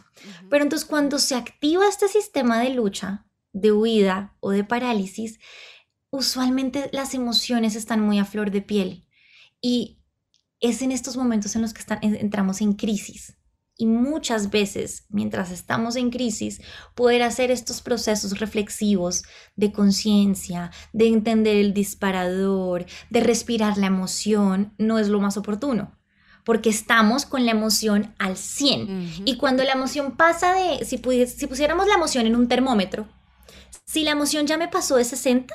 Pero entonces cuando se activa este sistema de lucha, de huida o de parálisis, usualmente las emociones están muy a flor de piel y es en estos momentos en los que entramos en crisis. Y muchas veces, mientras estamos en crisis, poder hacer estos procesos reflexivos de conciencia, de entender el disparador, de respirar la emoción, no es lo más oportuno porque estamos con la emoción al 100. Y cuando la emoción pasa de, si, si pusiéramos la emoción en un termómetro, si la emoción ya me pasó de 60,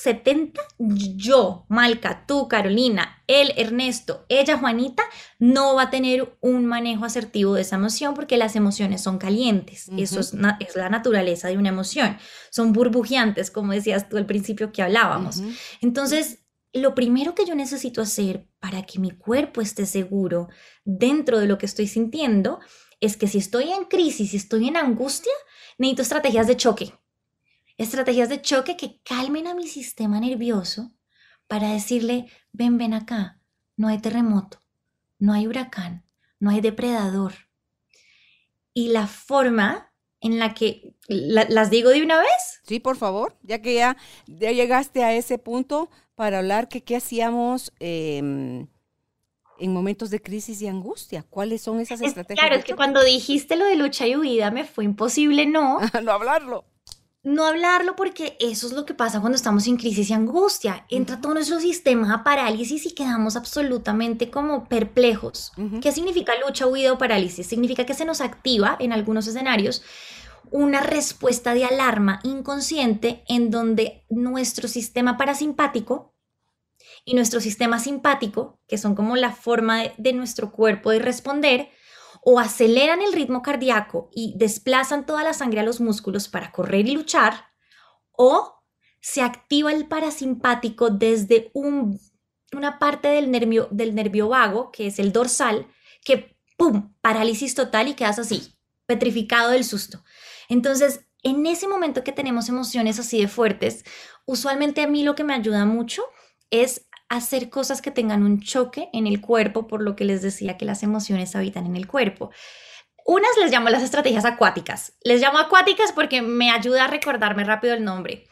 70, yo, Malca, tú, Carolina, él, Ernesto, ella, Juanita, no va a tener un manejo asertivo de esa emoción porque las emociones son calientes. Eso es, es, la naturaleza de una emoción. Son burbujeantes, como decías tú al principio que hablábamos. Entonces, lo primero que yo necesito hacer para que mi cuerpo esté seguro dentro de lo que estoy sintiendo es que si estoy en crisis, si estoy en angustia, necesito estrategias de choque estrategias de choque que calmen a mi sistema nervioso para decirle, ven, ven acá, no hay terremoto, no hay huracán, no hay depredador. Y la forma en la que las digo de una vez. Sí, por favor, ya que ya, llegaste a ese punto para hablar que qué hacíamos em, en momentos de crisis y angustia. ¿Cuáles son esas estrategias? claro, es que cuando dijiste lo de lucha y huida me fue imposible no. *laughs* no hablarlo no hablarlo porque eso es lo que pasa cuando estamos en crisis y angustia. Entra todo nuestro sistema a parálisis y quedamos absolutamente como perplejos. ¿Qué significa lucha, huida o parálisis? Significa que se nos activa en algunos escenarios una respuesta de alarma inconsciente en donde nuestro sistema parasimpático y nuestro sistema simpático, que son como la forma de nuestro cuerpo de responder, o aceleran el ritmo cardíaco y desplazan toda la sangre a los músculos para correr y luchar, o se activa el parasimpático desde una parte del nervio, del nervio vago, que es el dorsal, que ¡pum! parálisis total y quedas así, petrificado del susto. Entonces, en ese momento que tenemos emociones así de fuertes, usualmente a mí lo que me ayuda mucho es hacer cosas que tengan un choque en el cuerpo, por lo que les decía que las emociones habitan en el cuerpo. Unas les llamo las estrategias acuáticas. Les llamo acuáticas porque me ayuda a recordarme rápido el nombre.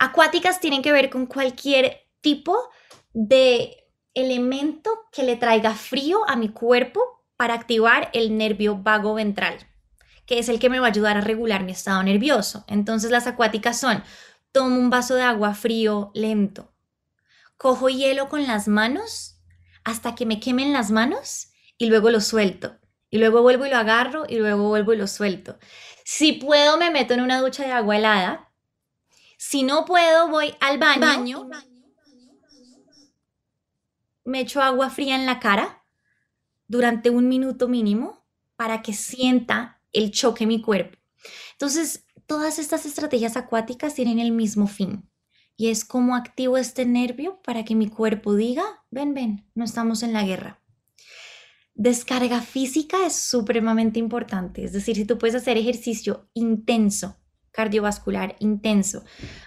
Acuáticas tienen que ver con cualquier tipo de elemento que le traiga frío a mi cuerpo para activar el nervio vago ventral, que es el que me va a ayudar a regular mi estado nervioso. Entonces las acuáticas son, tomo un vaso de agua frío lento, cojo hielo con las manos hasta que me quemen las manos y luego lo suelto. Y luego vuelvo y lo agarro y luego vuelvo y lo suelto. Si puedo, me meto en una ducha de agua helada. Si no puedo, voy al baño. Me echo agua fría en la cara durante un minuto mínimo para que sienta el choque en mi cuerpo. Entonces, todas estas estrategias acuáticas tienen el mismo fin y es como activo este nervio para que mi cuerpo diga, ven, ven, no estamos en la guerra. Descarga física es supremamente importante, es decir, si tú puedes hacer ejercicio intenso, cardiovascular intenso,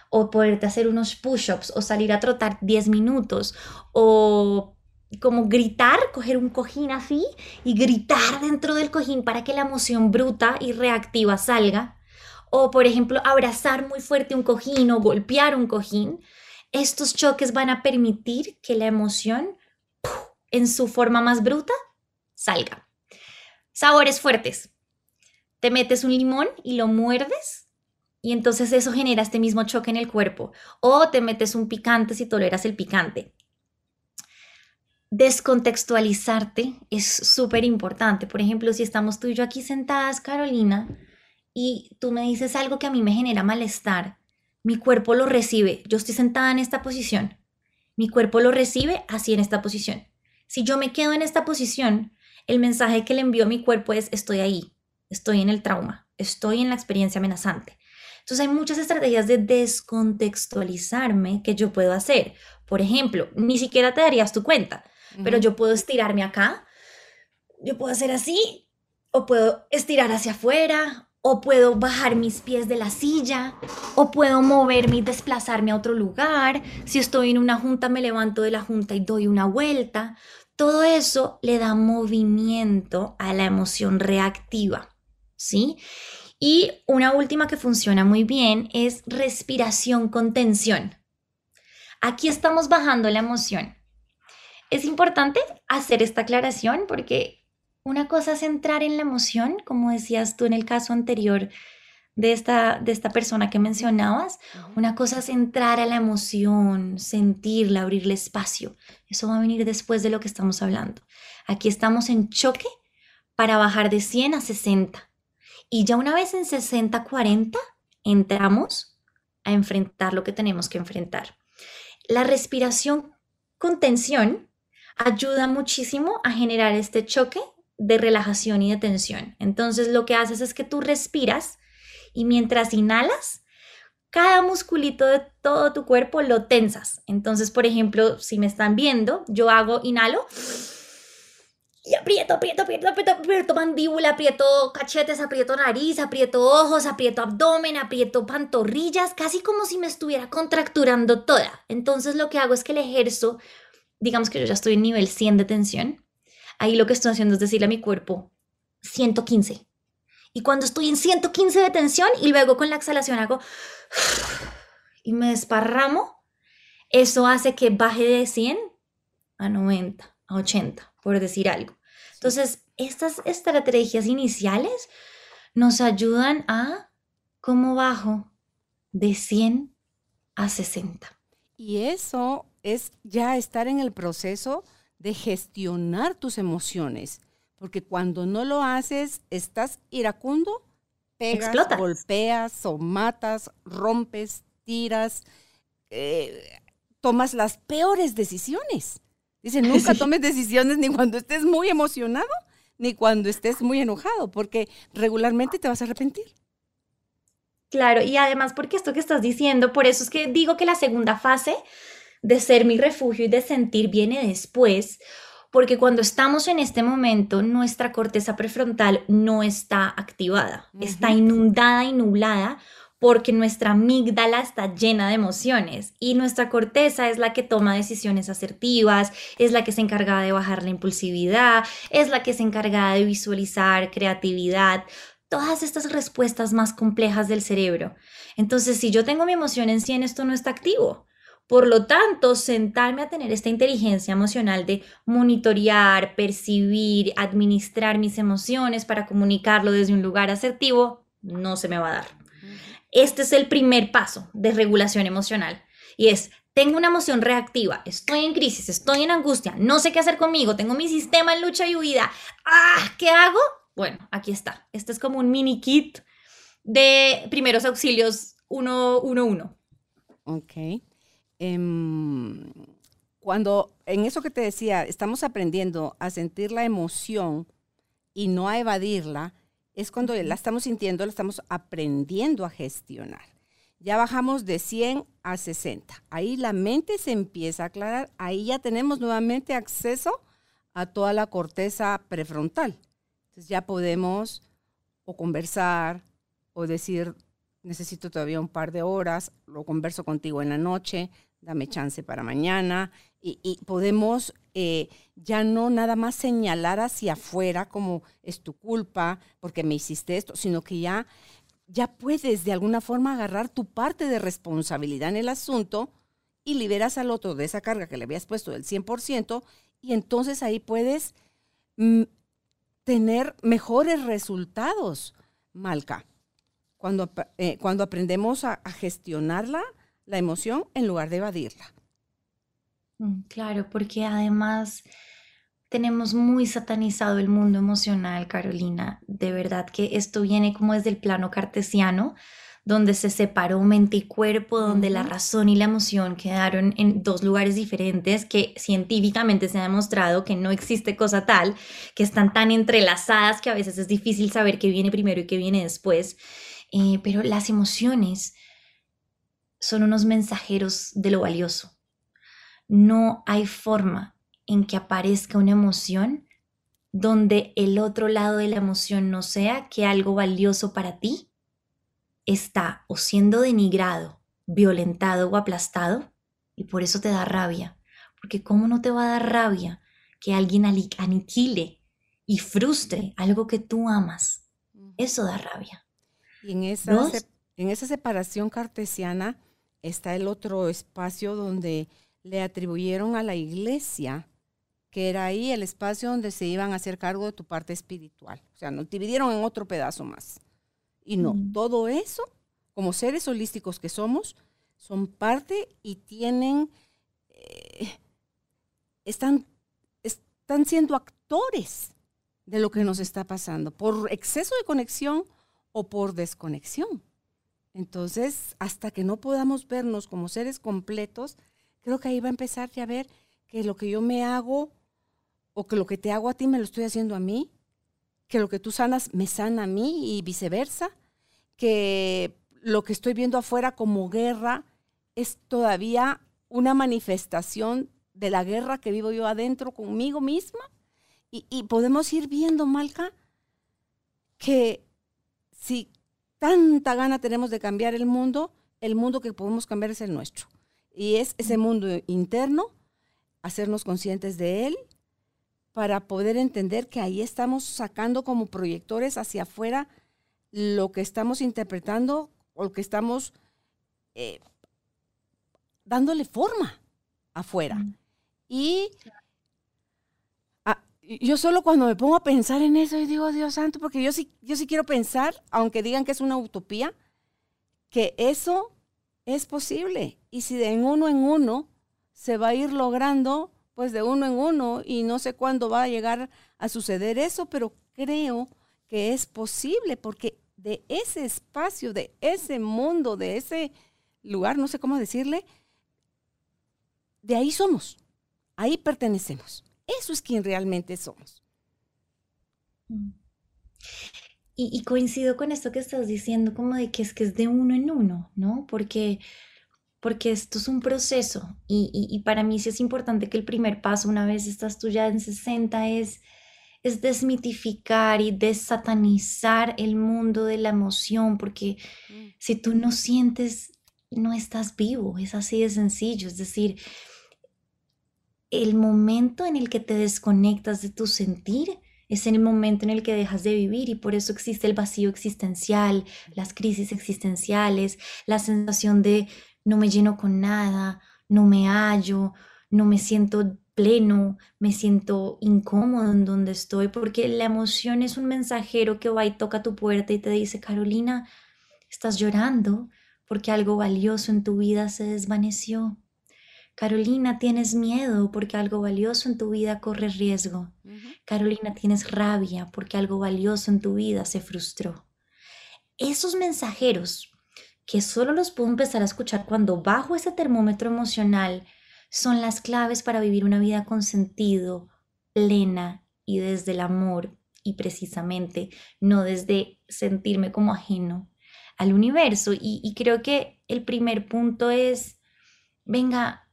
o poderte hacer unos push-ups, o salir a trotar 10 minutos, o como gritar, coger un cojín así y gritar dentro del cojín para que la emoción bruta y reactiva salga, o por ejemplo abrazar muy fuerte un cojín o golpear un cojín, estos choques van a permitir que la emoción en su forma más bruta salga. Sabores fuertes. Te metes un limón y lo muerdes y entonces eso genera este mismo choque en el cuerpo. O te metes un picante si toleras el picante. Descontextualizarte es súper importante. Por ejemplo, si estamos tú y yo aquí sentadas, Carolina, y tú me dices algo que a mí me genera malestar, mi cuerpo lo recibe. Yo estoy sentada en esta posición. Mi cuerpo lo recibe así en esta posición. Si yo me quedo en esta posición, el mensaje que le envió a mi cuerpo es estoy ahí, estoy en el trauma, estoy en la experiencia amenazante. Entonces hay muchas estrategias de descontextualizarme que yo puedo hacer. Por ejemplo, ni siquiera te darías tu cuenta, pero yo puedo estirarme acá, yo puedo hacer así, o puedo estirar hacia afuera, o puedo bajar mis pies de la silla, o puedo moverme y desplazarme a otro lugar. Si estoy en una junta, me levanto de la junta y doy una vuelta. Todo eso le da movimiento a la emoción reactiva, ¿sí? Y una última que funciona muy bien es respiración con tensión. Aquí estamos bajando la emoción. Es importante hacer esta aclaración porque una cosa es entrar en la emoción, como decías tú en el caso anterior de esta, de esta persona que mencionabas. Una cosa es entrar a la emoción, sentirla, abrirle espacio. Eso va a venir después de lo que estamos hablando. Aquí estamos en choque para bajar de 100 a 60. Y ya una vez en 60, 40, entramos a enfrentar lo que tenemos que enfrentar. La respiración con tensión ayuda muchísimo a generar este choque de relajación y de tensión. Entonces lo que haces es que tú respiras y mientras inhalas, cada musculito de todo tu cuerpo lo tensas. Entonces, por ejemplo, si me están viendo, yo hago inhalo y aprieto, aprieto, aprieto, aprieto, aprieto mandíbula, aprieto cachetes, aprieto nariz, aprieto ojos, aprieto abdomen, aprieto pantorrillas, casi como si me estuviera contracturando toda. Entonces, lo que hago es que le ejerzo, digamos que yo ya estoy en nivel 100 de tensión. Ahí lo que estoy haciendo es decirle a mi cuerpo 115 y cuando estoy en 115 de tensión y luego con la exhalación hago *sighs* y me desparramo, eso hace que baje de 100 a 90, a 80, por decir algo. Entonces, estas estrategias iniciales nos ayudan a cómo bajo de 100 a 60. Y eso es ya estar en el proceso de gestionar tus emociones porque cuando no lo haces, estás iracundo, pegas, golpeas o matas, rompes, tiras, eh, tomas las peores decisiones. Dice, *laughs* nunca tomes decisiones ni cuando estés muy emocionado, ni cuando estés muy enojado, porque regularmente te vas a arrepentir. Claro, y además porque esto que estás diciendo, por eso es que digo que la segunda fase de ser mi refugio y de sentir viene después, porque cuando estamos en este momento, nuestra corteza prefrontal no está activada, está inundada y nublada porque nuestra amígdala está llena de emociones y nuestra corteza es la que toma decisiones asertivas, es la que se encarga de bajar la impulsividad, es la que se encarga de visualizar creatividad, todas estas respuestas más complejas del cerebro. Entonces, si yo tengo mi emoción en 100, esto no está activo. Por lo tanto, sentarme a tener esta inteligencia emocional de monitorear, percibir, administrar mis emociones para comunicarlo desde un lugar asertivo, no se me va a dar. Este es el primer paso de regulación emocional y es, tengo una emoción reactiva, estoy en crisis, estoy en angustia, no sé qué hacer conmigo, tengo mi sistema en lucha y huida. Ah, ¿qué hago? Bueno, aquí está. Este es como un mini kit de primeros auxilios 111. Ok. Em, cuando en eso que te decía, estamos aprendiendo a sentir la emoción y no a evadirla, es cuando la estamos sintiendo, la estamos aprendiendo a gestionar. Ya bajamos de 100 a 60. Ahí la mente se empieza a aclarar. Ahí ya tenemos nuevamente acceso a toda la corteza prefrontal. Entonces ya podemos o conversar o decir, necesito todavía un par de horas, lo converso contigo en la noche, dame chance para mañana. Y, podemos eh, ya no nada más señalar hacia afuera como es tu culpa porque me hiciste esto, sino que ya, ya puedes de alguna forma agarrar tu parte de responsabilidad en el asunto y liberas al otro de esa carga que le habías puesto del 100% y entonces ahí puedes mm, tener mejores resultados, Malca, cuando, eh, cuando aprendemos a, a gestionarla, la emoción, en lugar de evadirla. Mm, claro, porque además tenemos muy satanizado el mundo emocional, Carolina. De verdad que esto viene como desde el plano cartesiano, donde se separó mente y cuerpo, donde la razón y la emoción quedaron en dos lugares diferentes, que científicamente se ha demostrado que no existe cosa tal, que están tan entrelazadas que a veces es difícil saber qué viene primero y qué viene después. Eh, pero las emociones son unos mensajeros de lo valioso. No hay forma en que aparezca una emoción donde el otro lado de la emoción no sea que algo valioso para ti está o siendo denigrado, violentado o aplastado y por eso te da rabia. Porque ¿cómo no te va a dar rabia que alguien aniquile y frustre algo que tú amas? Eso da rabia. Y en esa, en esa separación cartesiana está el otro espacio donde le atribuyeron a la iglesia que era ahí el espacio donde se iban a hacer cargo de tu parte espiritual. O sea, nos dividieron en otro pedazo más. Y no, todo eso, como seres holísticos que somos, son parte y tienen, eh, están, están siendo actores de lo que nos está pasando, por exceso de conexión o por desconexión. Entonces, hasta que no podamos vernos como seres completos, creo que ahí va a empezar ya a ver que lo que yo me hago o que lo que te hago a ti me lo estoy haciendo a mí, que lo que tú sanas me sana a mí y viceversa, que lo que estoy viendo afuera como guerra es todavía una manifestación de la guerra que vivo yo adentro conmigo misma. Y, podemos ir viendo, Malca, que si tanta gana tenemos de cambiar el mundo, el mundo que podemos cambiar es el nuestro. Y es ese mundo interno, hacernos conscientes de él, para poder entender que ahí estamos sacando como proyectores hacia afuera lo que estamos interpretando o lo que estamos eh, dándole forma afuera. Y yo solo cuando me pongo a pensar en eso, y digo, Dios santo, porque yo sí, yo sí quiero pensar, aunque digan que es una utopía, que eso es posible. Y si de uno en uno se va a ir logrando, pues de uno en uno, y no sé cuándo va a llegar a suceder eso, pero creo que es posible, porque de ese espacio, de ese mundo, de ese lugar, no sé cómo decirle, de ahí somos, ahí pertenecemos. Eso es quien realmente somos. Mm. Y, coincido con esto que estás diciendo, como de que es que es de uno en uno, ¿no? Porque, porque esto es un proceso y, y, para mí sí es importante que el primer paso, una vez estás tú ya en 60, es es desmitificar y desatanizar el mundo de la emoción, porque mm. si tú no sientes, no estás vivo, es así de sencillo, es decir, el momento en el que te desconectas de tu sentir es el momento en el que dejas de vivir y por eso existe el vacío existencial, las crisis existenciales, la sensación de no me lleno con nada, no me hallo, no me siento pleno, me siento incómodo en donde estoy, porque la emoción es un mensajero que va y toca tu puerta y te dice, Carolina, estás llorando porque algo valioso en tu vida se desvaneció. Carolina, tienes miedo porque algo valioso en tu vida corre riesgo. Carolina, tienes rabia porque algo valioso en tu vida se frustró. Esos mensajeros que solo los puedo empezar a escuchar cuando bajo ese termómetro emocional son las claves para vivir una vida con sentido, plena y desde el amor y precisamente no desde sentirme como ajeno al universo. Y, creo que el primer punto es, venga,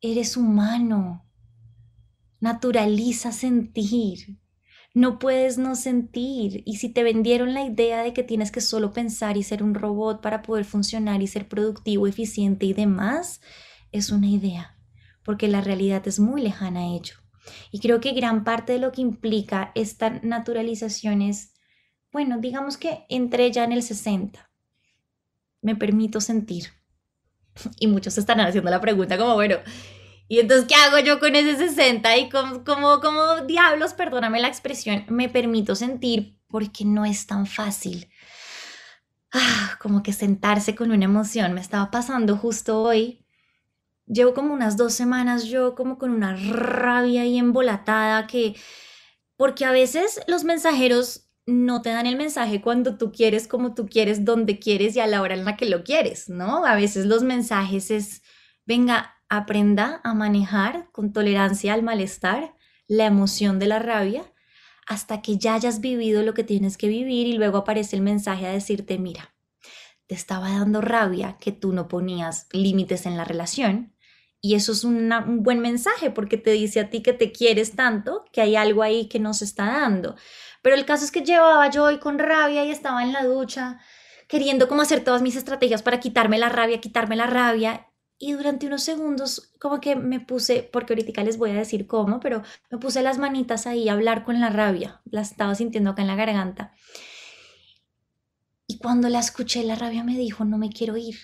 eres humano, naturaliza sentir. No puedes no sentir. Y si te vendieron la idea de que tienes que solo pensar y ser un robot para poder funcionar y ser productivo, eficiente y demás, es una idea, porque la realidad es muy lejana a ello. Y creo que gran parte de lo que implica esta naturalización es, bueno, digamos que entré ya en el 60. Me permito sentir. Y muchos están haciendo la pregunta como, bueno, y entonces, ¿qué hago yo con ese 60? Y como, como, como diablos, perdóname la expresión, me permito sentir porque no es tan fácil. Ah, como que sentarse con una emoción. Me estaba pasando justo hoy. Llevo como unas dos semanas yo como con una rabia y embolatada que, porque a veces los mensajeros no te dan el mensaje cuando tú quieres, como tú quieres, donde quieres y a la hora en la que lo quieres, ¿no? A veces los mensajes es, venga, aprenda a manejar con tolerancia al malestar, la emoción de la rabia, hasta que ya hayas vivido lo que tienes que vivir y luego aparece el mensaje a decirte, mira, te estaba dando rabia que tú no ponías límites en la relación. Y eso es un buen mensaje porque te dice a ti que te quieres tanto, que hay algo ahí que no se está dando. Pero el caso es que llevaba yo hoy con rabia y estaba en la ducha queriendo como hacer todas mis estrategias para quitarme la rabia, quitarme la rabia y durante unos segundos como que me puse, porque ahorita les voy a decir cómo, pero me puse las manitas ahí a hablar con la rabia, la estaba sintiendo acá en la garganta. Y cuando la escuché, la rabia me dijo, no me quiero ir,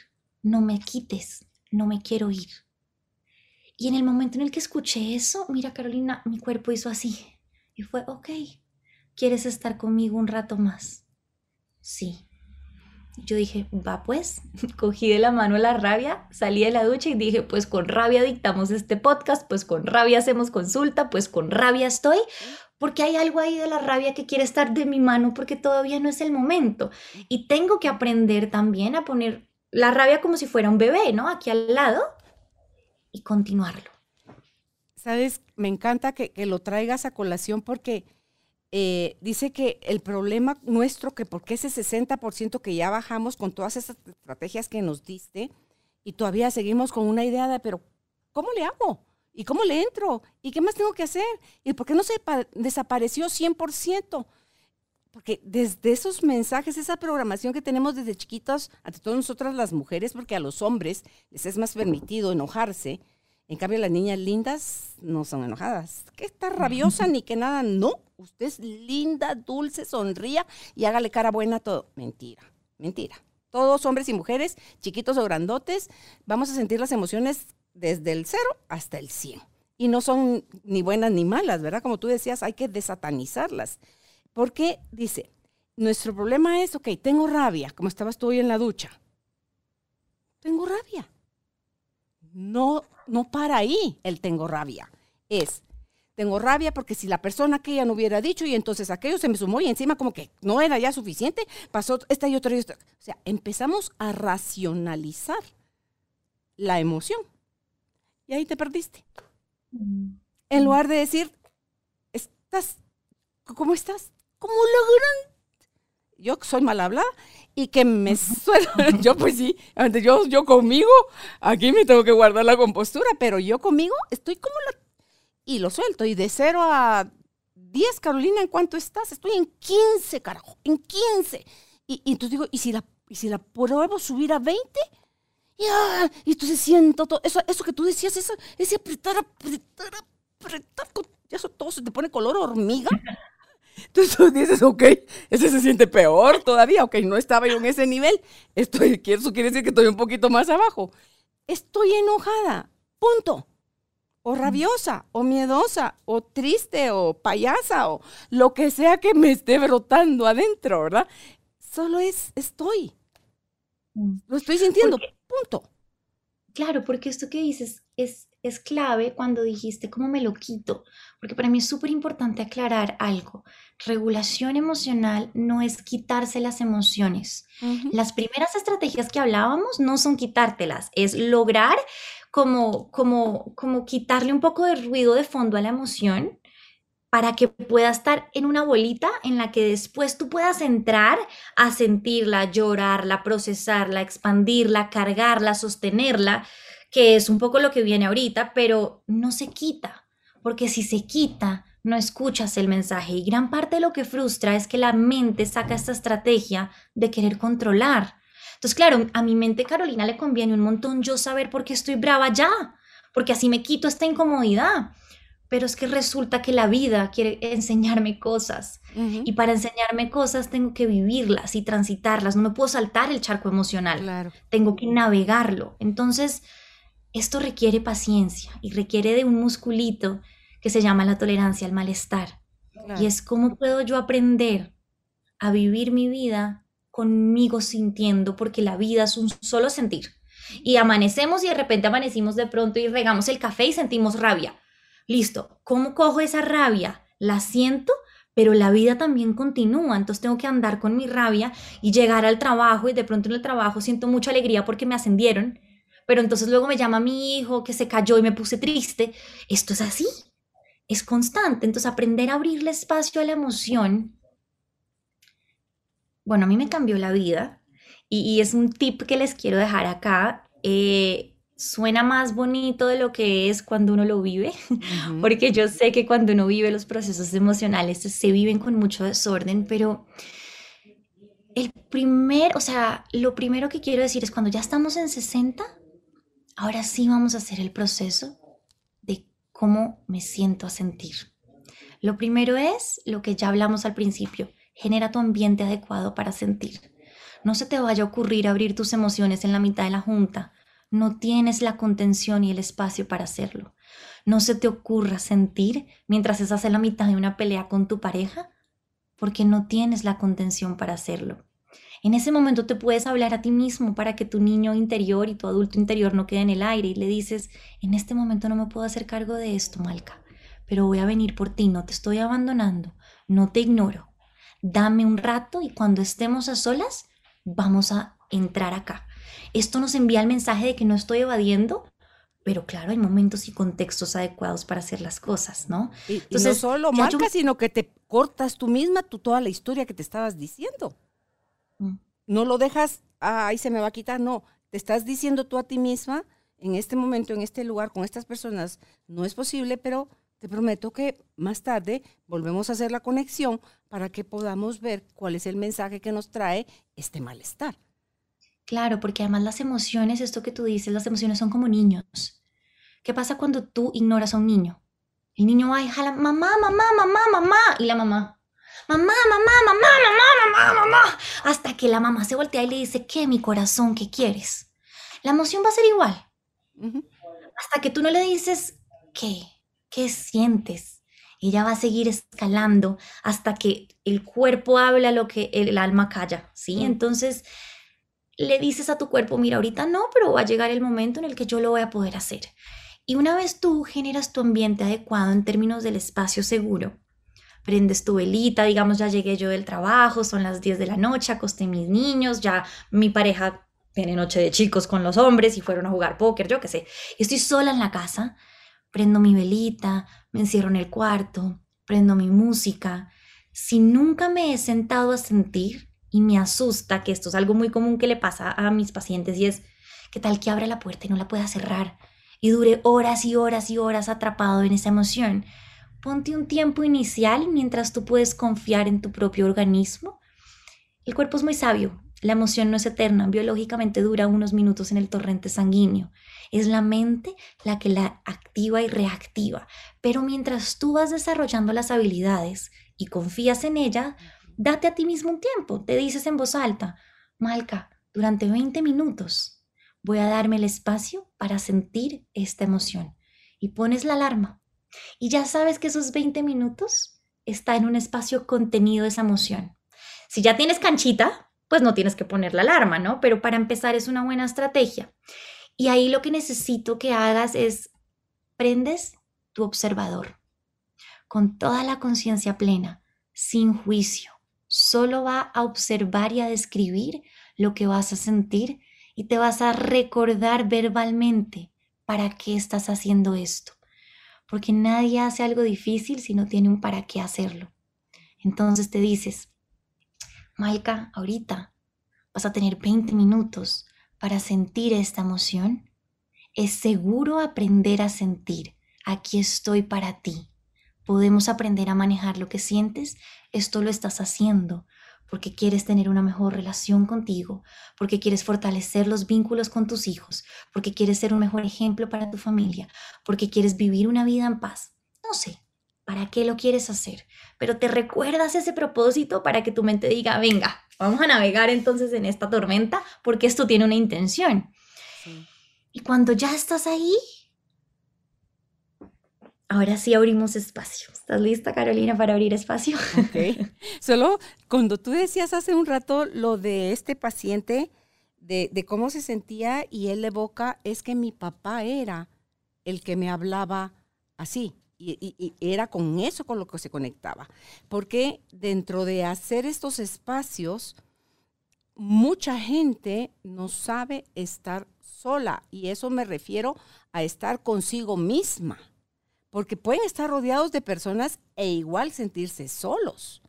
no me quites, no me quiero ir. Y en el momento en el que escuché eso, mira Carolina, mi cuerpo hizo así. Y fue, ok, ¿quieres estar conmigo un rato más? Sí. Yo dije, va pues, *laughs* cogí de la mano la rabia, salí de la ducha y dije, pues con rabia dictamos este podcast, pues con rabia hacemos consulta, pues con rabia estoy, porque hay algo ahí de la rabia que quiere estar de mi mano porque todavía no es el momento. Y tengo que aprender también a poner la rabia como si fuera un bebé, ¿no? Aquí al lado y continuarlo. Sabes, me encanta que, que lo traigas a colación porque eh, dice que el problema nuestro, que porque ese 60% que ya bajamos con todas esas estrategias que nos diste y todavía seguimos con una idea de, pero ¿cómo le hago? ¿Y cómo le entro? ¿Y qué más tengo que hacer? ¿Y por qué no se desapareció 100%? Porque desde esos mensajes, esa programación que tenemos desde chiquitos, ante todo nosotras las mujeres, porque a los hombres les es más permitido enojarse, en cambio, las niñas lindas no son enojadas. Que está rabiosa ni que nada. No, usted es linda, dulce, sonría y hágale cara buena a todo. Mentira, mentira. Todos hombres y mujeres, chiquitos o grandotes, vamos a sentir las emociones desde el cero hasta el 100. Y no son ni buenas ni malas, ¿verdad? Como tú decías, hay que desatanizarlas. Porque dice, nuestro problema es, ok, tengo rabia, como estabas tú hoy en la ducha. Tengo rabia no, no para ahí el tengo rabia. Es, tengo rabia porque si la persona que ella no hubiera dicho y entonces aquello se me sumó y encima como que no era ya suficiente, pasó esta y otra y otra. O sea, empezamos a racionalizar la emoción. Y ahí te perdiste. Mm. En lugar de decir, estás, ¿cómo estás? Como la gran... Yo soy mal hablada y que me *laughs* suena, yo pues sí, yo, yo conmigo, aquí me tengo que guardar la compostura, pero yo conmigo estoy como la... Y lo suelto, y de 0 a 10, Carolina, ¿en cuánto estás? Estoy en 15, carajo, en 15. Y, y entonces digo, ¿y si la, y si la pruebo subir a 20? Y, ah, y entonces siento todo, eso, eso que tú decías, eso, ese apretar, apretar, apretar, eso todo se te pone color hormiga. Entonces tú *laughs* dices, ok, ese se siente peor todavía, ok, no estaba yo en ese nivel, estoy, eso quiere decir que estoy un poquito más abajo. Estoy enojada, punto. O rabiosa, o miedosa, o triste, o payasa, o lo que sea que me esté brotando adentro, ¿verdad? Solo es, estoy. Mm. Lo estoy sintiendo, punto. Claro, porque esto que dices es, es clave cuando dijiste cómo me lo quito, porque para mí es súper importante aclarar algo. Regulación emocional no es quitarse las emociones. Las primeras estrategias que hablábamos no son quitártelas, es lograr como, como, como quitarle un poco de ruido de fondo a la emoción para que pueda estar en una bolita en la que después tú puedas entrar a sentirla, llorarla, procesarla, expandirla, cargarla, sostenerla, que es un poco lo que viene ahorita, pero no se quita porque si se quita, no escuchas el mensaje y gran parte de lo que frustra es que la mente saca esta estrategia de querer controlar. Entonces, claro, a mi mente Carolina le conviene un montón yo saber por qué estoy brava ya, porque así me quito esta incomodidad. Pero es que resulta que la vida quiere enseñarme cosas y para enseñarme cosas tengo que vivirlas y transitarlas. No me puedo saltar el charco emocional. Claro. Tengo que navegarlo. Entonces, esto requiere paciencia y requiere de un musculito que se llama la tolerancia al malestar. Y es cómo puedo yo aprender a vivir mi vida conmigo sintiendo, porque la vida es un solo sentir. Y amanecemos y de repente amanecimos de pronto y regamos el café y sentimos rabia. Listo, ¿cómo cojo esa rabia? La siento, pero la vida también continúa, entonces tengo que andar con mi rabia y llegar al trabajo y de pronto en el trabajo siento mucha alegría porque me ascendieron, pero entonces luego me llama mi hijo que se cayó y me puse triste. Esto es así, es constante. Entonces, aprender a abrirle espacio a la emoción, bueno, a mí me cambió la vida y, es un tip que les quiero dejar acá. Eh, suena más bonito de lo que es cuando uno lo vive, *laughs* porque yo sé que cuando uno vive los procesos emocionales se viven con mucho desorden, pero el primer, o sea, lo primero que quiero decir es cuando ya estamos en 60, ahora sí vamos a hacer el proceso cómo me siento a sentir. Lo primero es lo que ya hablamos al principio, genera tu ambiente adecuado para sentir. No se te vaya a ocurrir abrir tus emociones en la mitad de la junta. No tienes la contención y el espacio para hacerlo. No se te ocurra sentir mientras estás en la mitad de una pelea con tu pareja, porque no tienes la contención para hacerlo. En ese momento te puedes hablar a ti mismo para que tu niño interior y tu adulto interior no quede en el aire y le dices, en este momento no me puedo hacer cargo de esto, Malca, pero voy a venir por ti, no te estoy abandonando, no te ignoro. Dame un rato y cuando estemos a solas, vamos a entrar acá. Esto nos envía el mensaje de que no estoy evadiendo, pero claro, hay momentos y contextos adecuados para hacer las cosas, ¿no? Entonces, no solo marca, sino que te cortas tú misma tú, toda la historia que te estabas diciendo. No lo dejas, ahí se me va a quitar, no. Te estás diciendo tú a ti misma, en este momento, en este lugar, con estas personas, no es posible, pero te prometo que más tarde volvemos a hacer la conexión para que podamos ver cuál es el mensaje que nos trae este malestar. Claro, porque además las emociones, esto que tú dices, las emociones son como niños. ¿Qué pasa cuando tú ignoras a un niño? El niño va y jala, mamá, mamá, mamá, mamá, y la mamá, mamá, mamá, mamá, mamá, mamá, mamá, hasta que la mamá se voltea y le dice, ¿qué, mi corazón, qué quieres? La emoción va a ser igual. Hasta que tú no le dices, ¿qué? ¿Qué sientes? Ella va a seguir escalando hasta que el cuerpo habla lo que el alma calla, ¿sí? Entonces le dices a tu cuerpo, mira, ahorita no, pero va a llegar el momento en el que yo lo voy a poder hacer. Y una vez tú generas tu ambiente adecuado en términos del espacio seguro, prendes tu velita, digamos, ya llegué yo del trabajo, son las 10 de la noche, acosté mis niños, ya mi pareja tiene noche de chicos con los hombres y fueron a jugar póker, yo qué sé. Estoy sola en la casa, prendo mi velita, me encierro en el cuarto, prendo mi música. Si nunca me he sentado a sentir y me asusta, que esto es algo muy común que le pasa a mis pacientes y es, ¿qué tal que abra la puerta y no la pueda cerrar? Y dure horas y horas y horas atrapado en esa emoción. Ponte un tiempo inicial mientras tú puedes confiar en tu propio organismo. El cuerpo es muy sabio, la emoción no es eterna, biológicamente dura unos minutos en el torrente sanguíneo. Es la mente la que la activa y reactiva. Pero mientras tú vas desarrollando las habilidades y confías en ella, date a ti mismo un tiempo. Te dices en voz alta, Malca, durante 20 minutos voy a darme el espacio para sentir esta emoción. Y pones la alarma y ya sabes que esos 20 minutos está en un espacio contenido esa emoción. Si ya tienes canchita, pues no tienes que poner la alarma, ¿no? Pero para empezar es una buena estrategia. Y ahí lo que necesito que hagas es prendes tu observador con toda la conciencia plena, sin juicio. Solo va a observar y a describir lo que vas a sentir y te vas a recordar verbalmente para qué estás haciendo esto porque nadie hace algo difícil si no tiene un para qué hacerlo. Entonces te dices, Maika, ahorita vas a tener 20 minutos para sentir esta emoción. Es seguro aprender a sentir. aquí estoy para ti. Podemos aprender a manejar lo que sientes, esto lo estás haciendo porque quieres tener una mejor relación contigo, porque quieres fortalecer los vínculos con tus hijos, porque quieres ser un mejor ejemplo para tu familia, porque quieres vivir una vida en paz. No sé, ¿para qué lo quieres hacer? Pero te recuerdas ese propósito para que tu mente diga, venga, vamos a navegar entonces en esta tormenta porque esto tiene una intención. Y cuando ya estás ahí, Ahora sí abrimos espacio. ¿Estás lista, Carolina, para abrir espacio? Ok. Solo cuando tú decías hace un rato lo de este paciente, de, cómo se sentía y él evoca, es que mi papá era el que me hablaba así. Y, era con eso con lo que se conectaba. Porque dentro de hacer estos espacios, mucha gente no sabe estar sola. Y eso me refiero a estar consigo misma porque pueden estar rodeados de personas e igual sentirse solos.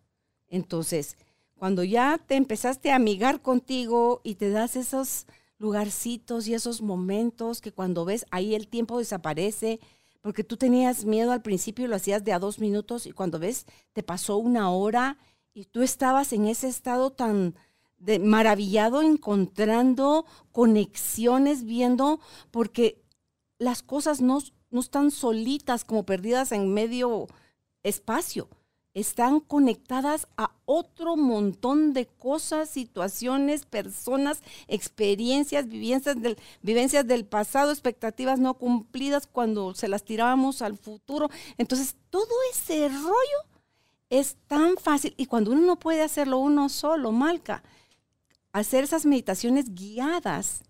Entonces, cuando ya te empezaste a amigar contigo y te das esos lugarcitos y esos momentos que cuando ves ahí el tiempo desaparece, porque tú tenías miedo al principio y lo hacías de a dos minutos y cuando ves te pasó una hora y tú estabas en ese estado tan de maravillado encontrando conexiones, viendo, porque las cosas no no están solitas como perdidas en medio espacio. Están conectadas a otro montón de cosas, situaciones, personas, experiencias, vivencias del, vivencias del pasado, expectativas no cumplidas cuando se las tirábamos al futuro. Entonces, todo ese rollo es tan fácil. Y cuando uno no puede hacerlo uno solo, Malca, hacer esas meditaciones guiadas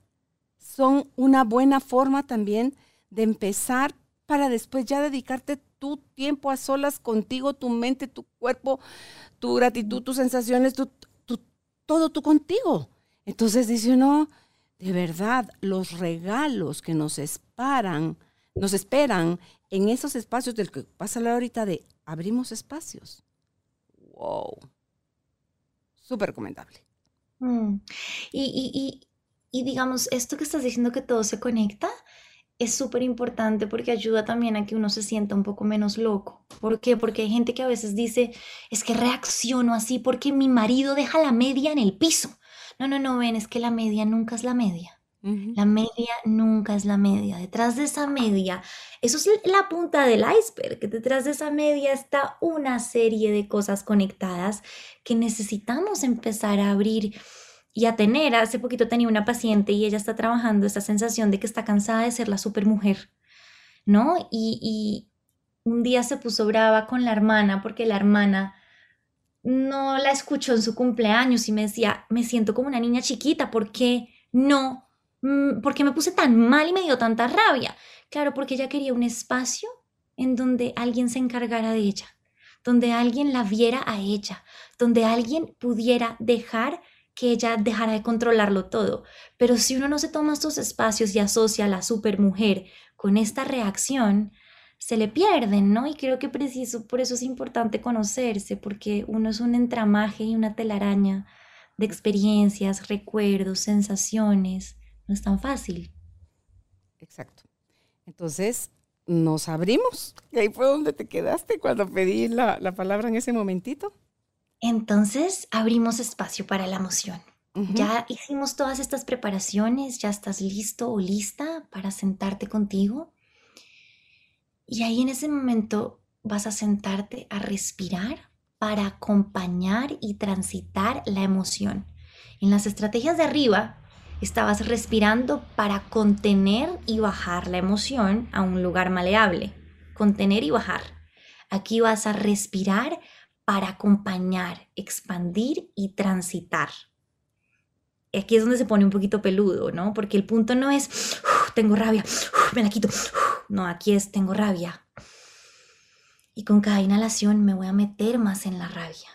son una buena forma también de empezar para después ya dedicarte tu tiempo a solas contigo, tu mente, tu cuerpo, tu gratitud, tus sensaciones, tu, todo tú contigo. Entonces dice uno, de verdad, los regalos que nos esperan, nos esperan en esos espacios del que vas a hablar ahorita de abrimos espacios. Wow. Súper recomendable. Mm. y, y digamos, esto que estás diciendo que todo se conecta, es súper importante porque ayuda también a que uno se sienta un poco menos loco. ¿Por qué? Porque hay gente que a veces dice, es que reacciono así porque mi marido deja la media en el piso. No, no, no, ven, es que la media nunca es la media. La media nunca es la media. Detrás de esa media, eso es la punta del iceberg, que detrás de esa media está una serie de cosas conectadas que necesitamos empezar a abrir y a tener, hace poquito tenía una paciente y ella está trabajando esta sensación de que está cansada de ser la supermujer, ¿no? Y, y un día se puso brava con la hermana porque la hermana no la escuchó en su cumpleaños y me decía, me siento como una niña chiquita, ¿por qué no? Mm, ¿Por qué me puse tan mal y me dio tanta rabia? Claro, porque ella quería un espacio en donde alguien se encargara de ella, donde alguien la viera a ella, donde alguien pudiera dejar que ella dejara de controlarlo todo. Pero si uno no se toma estos espacios y asocia a la supermujer con esta reacción, se le pierden, ¿no? Y creo que preciso, por eso es importante conocerse, porque uno es un entramaje y una telaraña de experiencias, recuerdos, sensaciones. No es tan fácil. Exacto. Entonces, nos abrimos. Y ahí fue donde te quedaste cuando pedí la, la palabra en ese momentito. Entonces abrimos espacio para la emoción. Ya hicimos todas estas preparaciones, ya estás listo o lista para sentarte contigo. Y ahí en ese momento vas a sentarte a respirar para acompañar y transitar la emoción. En las estrategias de arriba estabas respirando para contener y bajar la emoción a un lugar maleable. Contener y bajar. Aquí vas a respirar para acompañar, expandir y transitar. Aquí es donde se pone un poquito peludo, ¿no? Porque el punto no es, tengo rabia, me la quito. no, aquí es, tengo rabia. Y con cada inhalación me voy a meter más en la rabia.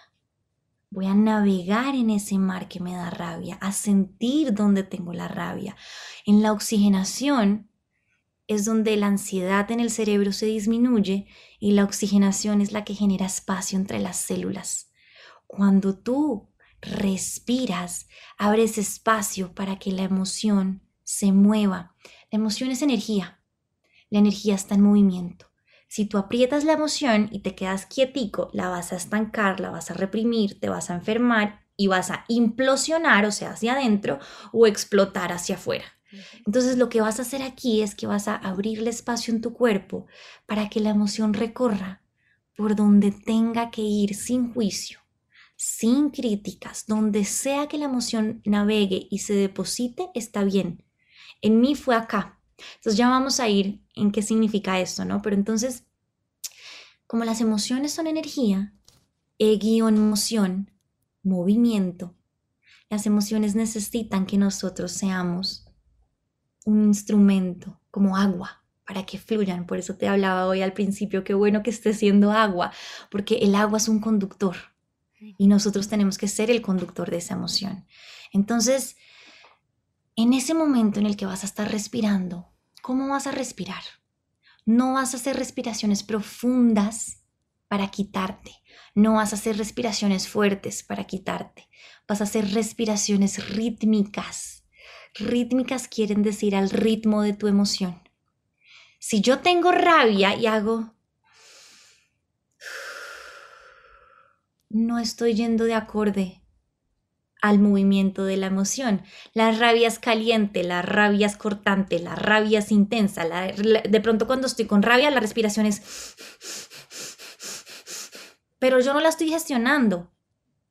Voy a navegar en ese mar que me da rabia, a sentir dónde tengo la rabia. En la oxigenación es donde la ansiedad en el cerebro se disminuye y la oxigenación es la que genera espacio entre las células. Cuando tú respiras, abres espacio para que la emoción se mueva. La emoción es energía. La energía está en movimiento. Si tú aprietas la emoción y te quedas quietico, la vas a estancar, la vas a reprimir, te vas a enfermar y vas a implosionar, o sea, hacia adentro o explotar hacia afuera. Entonces lo que vas a hacer aquí es que vas a abrirle espacio en tu cuerpo para que la emoción recorra por donde tenga que ir sin juicio, sin críticas, donde sea que la emoción navegue y se deposite, está bien. En mí fue acá. Entonces ya vamos a ir en qué significa esto, ¿no? Pero entonces, como las emociones son energía, e-emoción, movimiento, las emociones necesitan que nosotros seamos un instrumento como agua para que fluyan. Por eso te hablaba hoy al principio, qué bueno que esté siendo agua, porque el agua es un conductor y nosotros tenemos que ser el conductor de esa emoción. Entonces, en ese momento en el que vas a estar respirando, ¿cómo vas a respirar? No vas a hacer respiraciones profundas para quitarte, no vas a hacer respiraciones fuertes para quitarte, vas a hacer respiraciones rítmicas Rítmicas quieren decir al ritmo de tu emoción. Si yo tengo rabia y hago... No estoy yendo de acorde al movimiento de la emoción. La rabia es caliente, la rabia es cortante, la rabia es intensa. de pronto cuando estoy con rabia la respiración es... Pero yo no la estoy gestionando.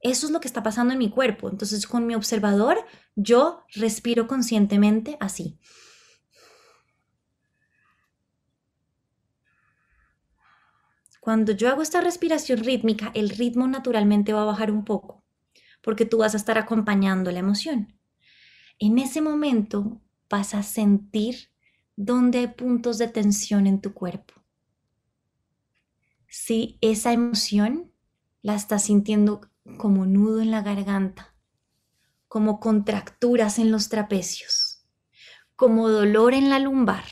Eso es lo que está pasando en mi cuerpo. Entonces con mi observador yo respiro conscientemente así. Cuando yo hago esta respiración rítmica, el ritmo naturalmente va a bajar un poco, porque tú vas a estar acompañando la emoción. En ese momento vas a sentir dónde hay puntos de tensión en tu cuerpo. Si esa emoción la estás sintiendo como nudo en la garganta, como contracturas en los trapecios, como dolor en la lumbar,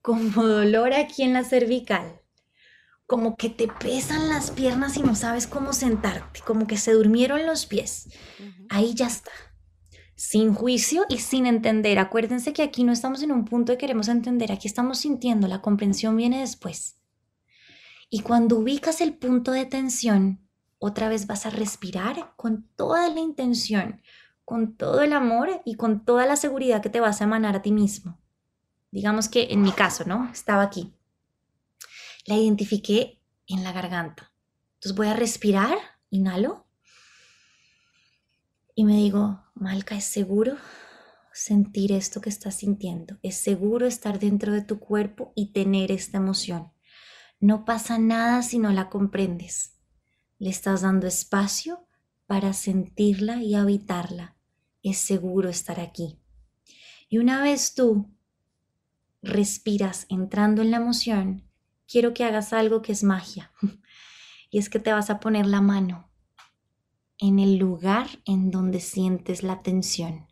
como dolor aquí en la cervical, como que te pesan las piernas y no sabes cómo sentarte, como que se durmieron los pies. Ahí ya está. Sin juicio y sin entender. Acuérdense que aquí no estamos en un punto de queremos entender, aquí estamos sintiendo, la comprensión viene después. Y cuando ubicas el punto de tensión, otra vez vas a respirar con toda la intención, con todo el amor y con toda la seguridad que te vas a emanar a ti mismo. Digamos que en mi caso, ¿no? Estaba aquí. La identifiqué en la garganta. Entonces voy a respirar, inhalo y me digo, Malca, ¿es seguro sentir esto que estás sintiendo? ¿Es seguro estar dentro de tu cuerpo y tener esta emoción? No pasa nada si no la comprendes. Le estás dando espacio para sentirla y habitarla. Es seguro estar aquí. Y una vez tú respiras entrando en la emoción, quiero que hagas algo que es magia. *laughs* Y es que te vas a poner la mano en el lugar en donde sientes la tensión,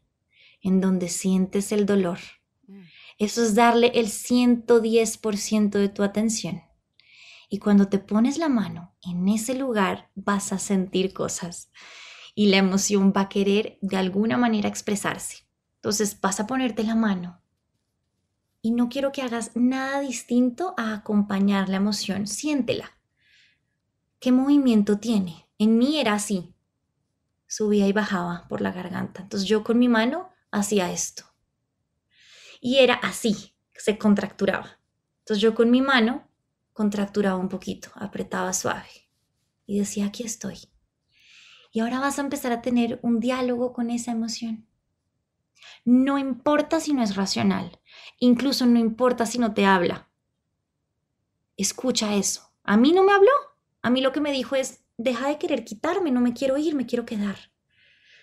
en donde sientes el dolor. Mm. Eso es darle el 110% de tu atención. Y cuando te pones la mano en ese lugar vas a sentir cosas y la emoción va a querer de alguna manera expresarse. Entonces vas a ponerte la mano y no quiero que hagas nada distinto a acompañar la emoción. Siéntela. ¿Qué movimiento tiene? En mí era así. Subía y bajaba por la garganta. Entonces yo con mi mano hacía esto. Y era así, se contracturaba. Entonces yo con mi mano contracturaba un poquito, apretaba suave y decía, aquí estoy. Y ahora vas a empezar a tener un diálogo con esa emoción. No importa si no es racional, incluso no importa si no te habla. Escucha eso. A mí no me habló. A mí lo que me dijo es, deja de querer quitarme, no me quiero ir, me quiero quedar.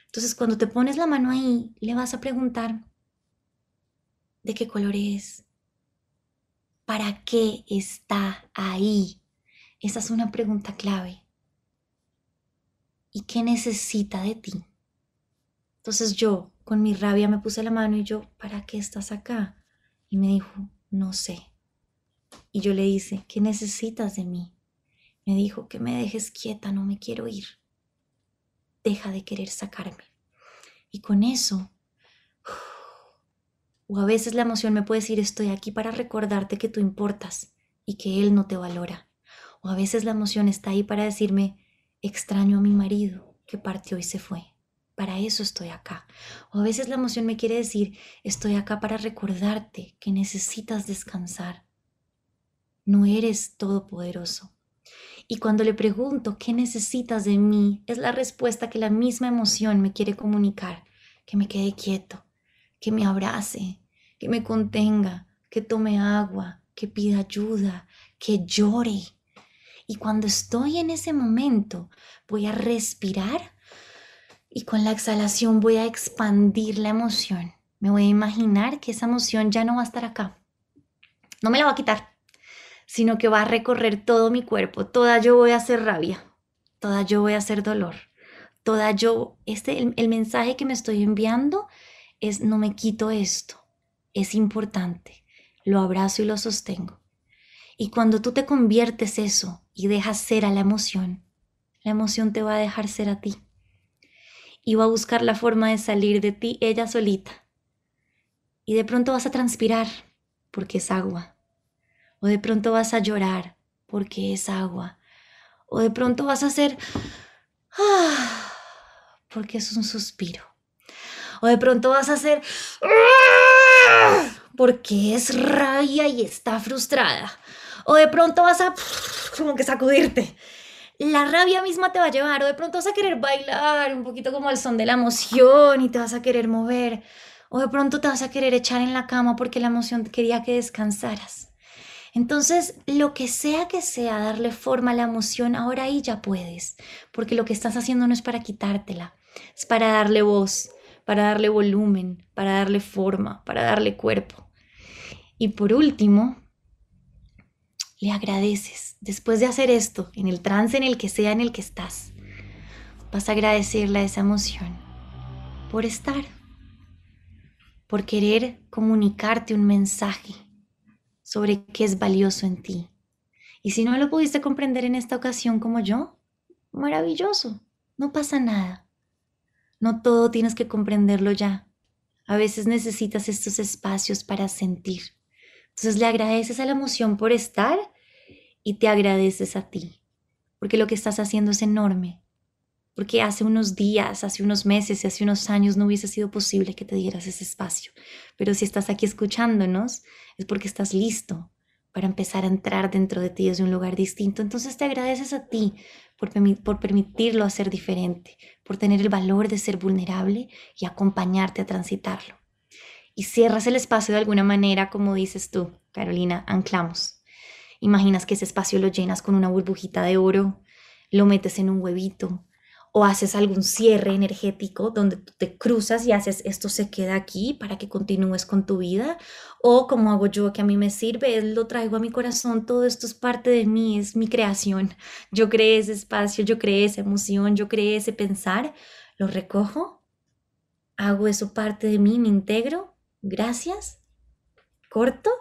Entonces cuando te pones la mano ahí, le vas a preguntar, ¿de qué color es? ¿Para qué está ahí? Esa es una pregunta clave. ¿Y qué necesita de ti? Entonces yo, con mi rabia, me puse la mano y yo, ¿para qué estás acá? Y me dijo, no sé. Y yo le hice, ¿qué necesitas de mí? Me dijo, que me dejes quieta, no me quiero ir. Deja de querer sacarme. Y con eso o a veces la emoción me puede decir, estoy aquí para recordarte que tú importas, y que él no te valora. O a veces la emoción está ahí para decirme, extraño a mi marido que partió y se fue. Para eso estoy acá. O a veces la emoción me quiere decir, estoy acá para recordarte que necesitas descansar. No eres todopoderoso. Y cuando le pregunto qué necesitas de mí, es la respuesta que la misma emoción me quiere comunicar, que me quede quieto, que me abrace, que me contenga, que tome agua, que pida ayuda, que llore. Y cuando estoy en ese momento, voy a respirar y con la exhalación voy a expandir la emoción. Me voy a imaginar que esa emoción ya no va a estar acá. No me la va a quitar, sino que va a recorrer todo mi cuerpo. Toda yo voy a hacer rabia, toda yo voy a hacer dolor, toda yo, este, el, el mensaje que me estoy enviando es no me quito esto, es importante, lo abrazo y lo sostengo. Y cuando tú te conviertes eso y dejas ser a la emoción, la emoción te va a dejar ser a ti. Y va a buscar la forma de salir de ti ella solita. Y de pronto vas a transpirar porque es agua. O de pronto vas a llorar porque es agua. O de pronto vas a hacer ah, porque es un suspiro. O de pronto vas a hacer ah, porque es rabia y está frustrada. O de pronto vas a como que sacudirte. La rabia misma te va a llevar. O de pronto vas a querer bailar un poquito como al son de la emoción y te vas a querer mover. O de pronto te vas a querer echar en la cama porque la emoción quería que descansaras. Entonces, lo que sea que sea darle forma a la emoción, ahora ahí ya puedes, porque lo que estás haciendo no es para quitártela, es para darle voz, para darle volumen, para darle forma, para darle cuerpo. Y por último, le agradeces. Después de hacer esto, en el trance en el que sea en el que estás, vas a agradecerle esa emoción por estar, por querer comunicarte un mensaje sobre qué es valioso en ti. Y si no lo pudiste comprender en esta ocasión como yo, maravilloso, no pasa nada. No todo tienes que comprenderlo ya. A veces necesitas estos espacios para sentir. Entonces le agradeces a la emoción por estar y te agradeces a ti, porque lo que estás haciendo es enorme. Porque hace unos días, hace unos meses y hace unos años no hubiese sido posible que te dieras ese espacio. Pero si estás aquí escuchándonos, es porque estás listo para empezar a entrar dentro de ti desde un lugar distinto. Entonces te agradeces a ti por, permitirlo hacer diferente, por tener el valor de ser vulnerable y acompañarte a transitarlo. Y cierras el espacio de alguna manera, como dices tú, Carolina, anclamos. Imaginas que ese espacio lo llenas con una burbujita de oro, lo metes en un huevito, o haces algún cierre energético donde te cruzas y haces esto se queda aquí para que continúes con tu vida, o como hago yo que a mí me sirve, lo traigo a mi corazón, todo esto es parte de mí, es mi creación. Yo creé ese espacio, yo creé esa emoción, yo creé ese pensar, lo recojo, hago eso parte de mí, me integro, gracias, corto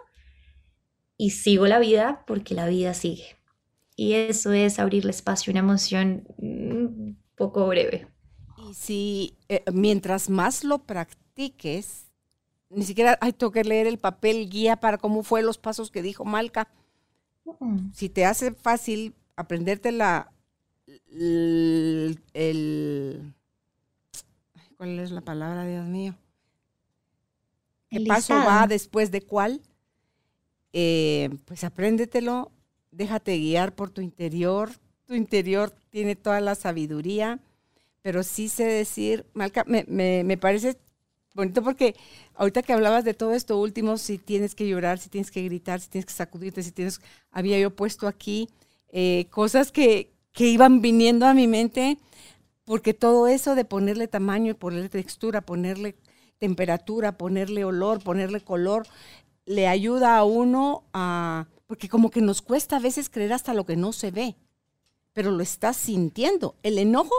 y sigo la vida porque la vida sigue. Y eso es abrirle espacio a una emoción mm, poco breve. Y si eh, mientras más lo practiques, ni siquiera hay tengo que leer el papel guía para cómo fue los pasos que dijo Malca. Si te hace fácil aprenderte la el, ¿cuál es la palabra, Dios mío? ¿Qué paso va después de cuál? Eh, pues apréndetelo, déjate guiar por tu interior, tu interior tiene toda la sabiduría, pero sí sé decir, Malca, me, me, parece bonito porque ahorita que hablabas de todo esto último, si tienes que llorar, si tienes que gritar, si tienes que sacudirte, si tienes, había yo puesto aquí eh, cosas que, que iban viniendo a mi mente, porque todo eso de ponerle tamaño, ponerle textura, ponerle temperatura, ponerle olor, ponerle color, le ayuda a uno a, porque como que nos cuesta a veces creer hasta lo que no se ve pero lo estás sintiendo. El enojo,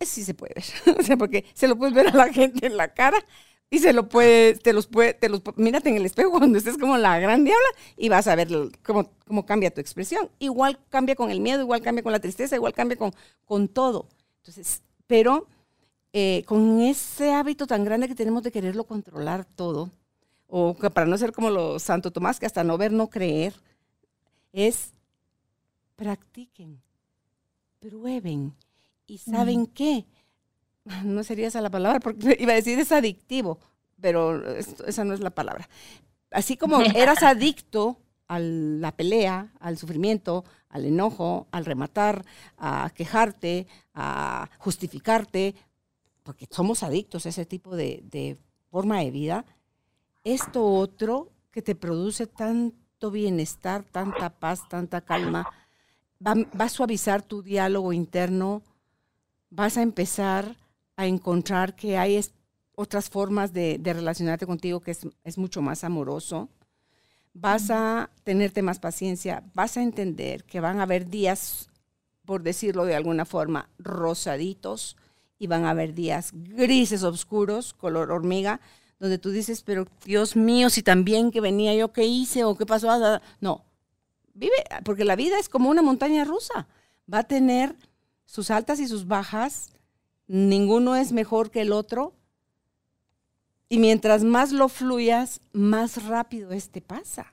sí se puede ver, *laughs* o sea, porque se lo puedes ver a la gente en la cara y se lo puedes, te los puede, te los, mírate en el espejo *laughs* cuando estés como la gran diabla y vas a ver cómo, cómo cambia tu expresión. Igual cambia con el miedo, igual cambia con la tristeza, igual cambia con, con todo. Entonces, pero eh, con ese hábito tan grande que tenemos de quererlo controlar todo, o para no ser como los Santo Tomás, que hasta no ver, no creer, es practiquen, prueben. ¿Y saben qué? *laughs* No sería esa la palabra, porque *laughs* iba a decir es adictivo, pero esa no es la palabra. Así como *laughs* eras adicto a la pelea, al sufrimiento, al enojo, al rematar, a quejarte, a justificarte, porque somos adictos a ese tipo de, forma de vida, esto otro que te produce tanto bienestar, tanta paz, tanta calma, va, a suavizar tu diálogo interno, vas a empezar a encontrar que hay otras formas de, relacionarte contigo que es, es, mucho más amoroso. Vas a tenerte más paciencia, vas a entender que van a haber días, por decirlo de alguna forma, rosaditos, y van a haber días grises, oscuros, color hormiga, donde tú dices, pero Dios mío, si también que venía yo, ¿qué hice o qué pasó? No, vive, porque la vida es como una montaña rusa, va a tener sus altas y sus bajas, ninguno es mejor que el otro, y mientras más lo fluyas, más rápido este pasa.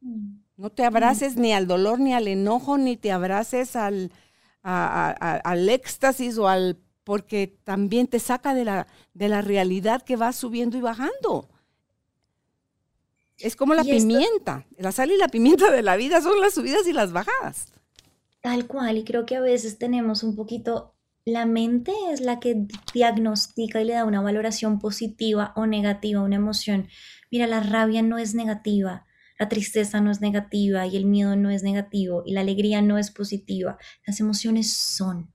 Mm. No te abraces ni al dolor, ni al enojo, ni te abraces al, al éxtasis o al porque también te saca de la, de la realidad que va subiendo y bajando. Es como la pimienta. la sal y la pimienta de la vida son las subidas y las bajadas. Tal cual, y creo que a veces tenemos un poquito, la mente es la que diagnostica y le da una valoración positiva o negativa a una emoción. Mira, la rabia no es negativa, la tristeza no es negativa y el miedo no es negativo y la alegría no es positiva. Las emociones son.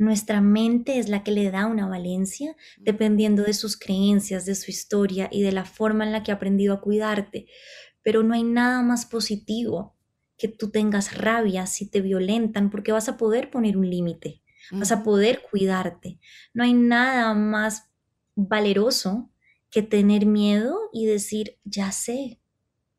Nuestra mente es la que le da una valencia dependiendo de sus creencias, de su historia y de la forma en la que ha aprendido a cuidarte. Pero no hay nada más positivo que tú tengas rabia si te violentan porque vas a poder poner un límite, vas a poder cuidarte. No hay nada más valeroso que tener miedo y decir, ya sé,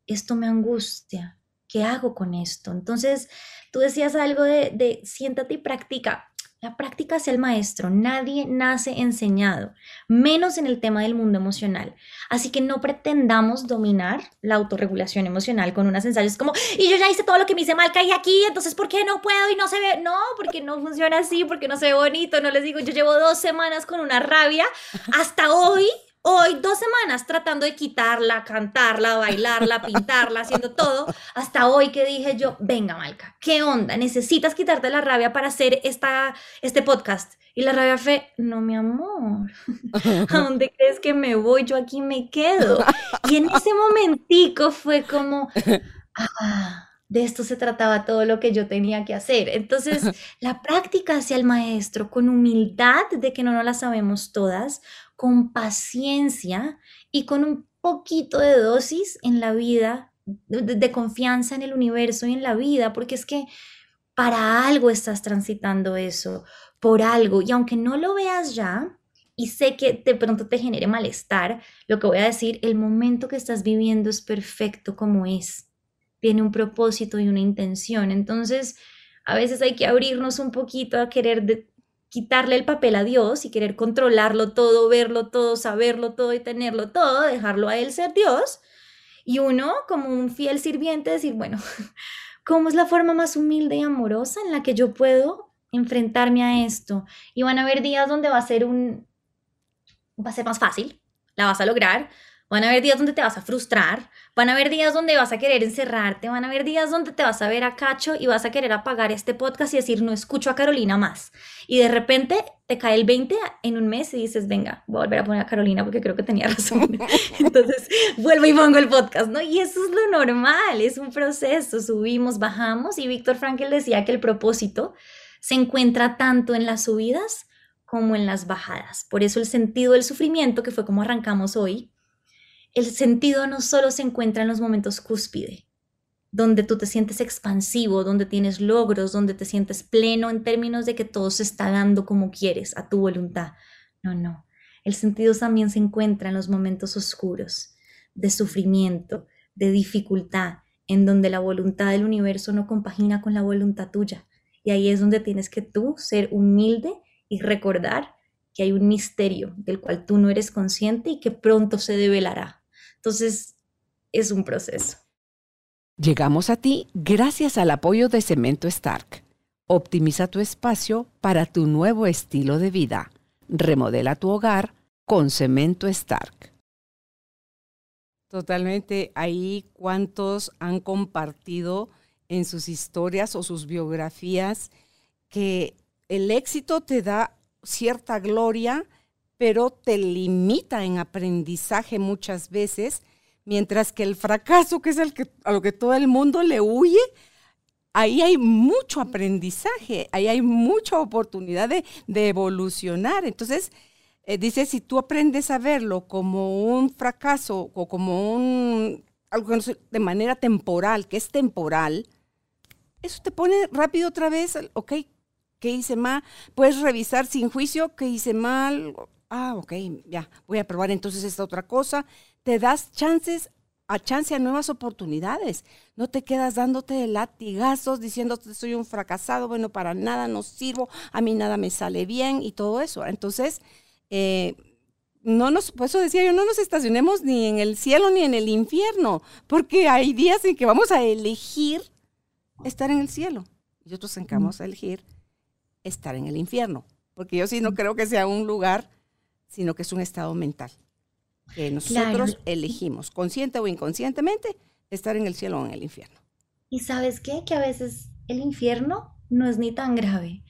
esto me angustia, ¿qué hago con esto? Entonces, tú decías algo de, de siéntate y practica. La práctica es el maestro, nadie nace enseñado, menos en el tema del mundo emocional. Así que no pretendamos dominar la autorregulación emocional con unas ensayos como, y yo ya hice todo lo que me hice mal, caí aquí, entonces ¿por qué no puedo y no se ve? No, porque no funciona así, porque no se ve bonito, no les digo, yo llevo dos semanas con una rabia, hasta hoy Hoy dos semanas tratando de quitarla, cantarla, bailarla, *laughs* pintarla, haciendo todo, hasta hoy que dije yo, venga Malca, ¿qué onda? ¿Necesitas quitarte la rabia para hacer esta, este podcast? Y la rabia fue, no mi amor, ¿a *laughs* dónde crees que me voy? Yo aquí me quedo. Y en ese momentico fue como, ah, de esto se trataba todo lo que yo tenía que hacer. Entonces, *laughs* la práctica hacia el maestro con humildad de que no nos la sabemos todas, con paciencia y con un poquito de dosis en la vida, de, confianza en el universo y en la vida, porque es que para algo estás transitando eso, por algo, y aunque no lo veas ya, y sé que de pronto te genere malestar, lo que voy a decir, el momento que estás viviendo es perfecto como es, tiene un propósito y una intención, entonces a veces hay que abrirnos un poquito a querer de, quitarle el papel a Dios y querer controlarlo todo, verlo todo, saberlo todo y tenerlo todo, dejarlo a Él ser Dios. Y uno, como un fiel sirviente, decir, bueno, *laughs* ¿cómo es la forma más humilde y amorosa en la que yo puedo enfrentarme a esto? Y van a haber días donde va a ser un, va a ser más fácil, la vas a lograr, Van a haber días donde te vas a frustrar, van a haber días donde vas a querer encerrarte, van a haber días donde te vas a ver a cacho y vas a querer apagar este podcast y decir, no escucho a Carolina más. Y de repente te cae el 20 en un mes y dices, venga, voy a volver a poner a Carolina porque creo que tenía *laughs* razón. *laughs* Entonces vuelvo y pongo el podcast, ¿no? Y eso es lo normal, es un proceso, subimos, bajamos y Víctor Frankel decía que el propósito se encuentra tanto en las subidas como en las bajadas. Por eso el sentido del sufrimiento, que fue como arrancamos hoy, el sentido no solo se encuentra en los momentos cúspide, donde tú te sientes expansivo, donde tienes logros, donde te sientes pleno en términos de que todo se está dando como quieres, a tu voluntad. No, no. El sentido también se encuentra en los momentos oscuros, de sufrimiento, de dificultad, en donde la voluntad del universo no compagina con la voluntad tuya. Y ahí es donde tienes que tú ser humilde y recordar que hay un misterio del cual tú no eres consciente y que pronto se develará. Entonces, es un proceso. Llegamos a ti gracias al apoyo de Cemento Stark. Optimiza tu espacio para tu nuevo estilo de vida. Remodela tu hogar con Cemento Stark. Totalmente, ahí cuántos han compartido en sus historias o sus biografías que el éxito te da cierta gloria, pero te limita en aprendizaje muchas veces, mientras que el fracaso, que es el que, a lo que todo el mundo le huye, ahí hay mucho aprendizaje, ahí hay mucha oportunidad de, evolucionar. Entonces, eh, dice, si tú aprendes a verlo como un fracaso o como un algo de manera temporal, que es temporal, eso te pone rápido otra vez, ok, ¿qué hice mal? Puedes revisar sin juicio qué hice mal. Ah, ok, ya, voy a probar entonces esta otra cosa. Te das chances a chance a nuevas oportunidades. No te quedas dándote latigazos diciendo soy un fracasado, bueno, para nada no sirvo, a mí nada me sale bien y todo eso. Entonces, eh, no nos, por eso decía yo, no nos estacionemos ni en el cielo ni en el infierno, porque hay días en que vamos a elegir estar en el cielo y otros en que vamos a elegir estar en el infierno, porque yo sí no creo que sea un lugar, sino que es un estado mental que nosotros elegimos, consciente o inconscientemente, estar en el cielo o en el infierno. ¿Y sabes qué? Que a veces el infierno no es ni tan grave.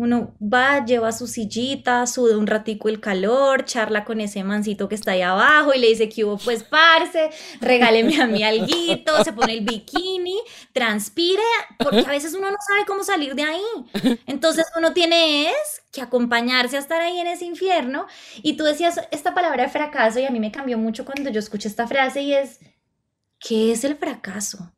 Uno va, lleva su sillita, suda un ratico el calor, charla con ese mancito que está ahí abajo y le dice que hubo pues parce, regáleme a mí alguito, se pone el bikini, transpire, porque a veces uno no sabe cómo salir de ahí. Entonces uno tiene que acompañarse a estar ahí en ese infierno. Y tú decías esta palabra de fracaso y a mí me cambió mucho cuando yo escuché esta frase y es, ¿qué es el fracaso?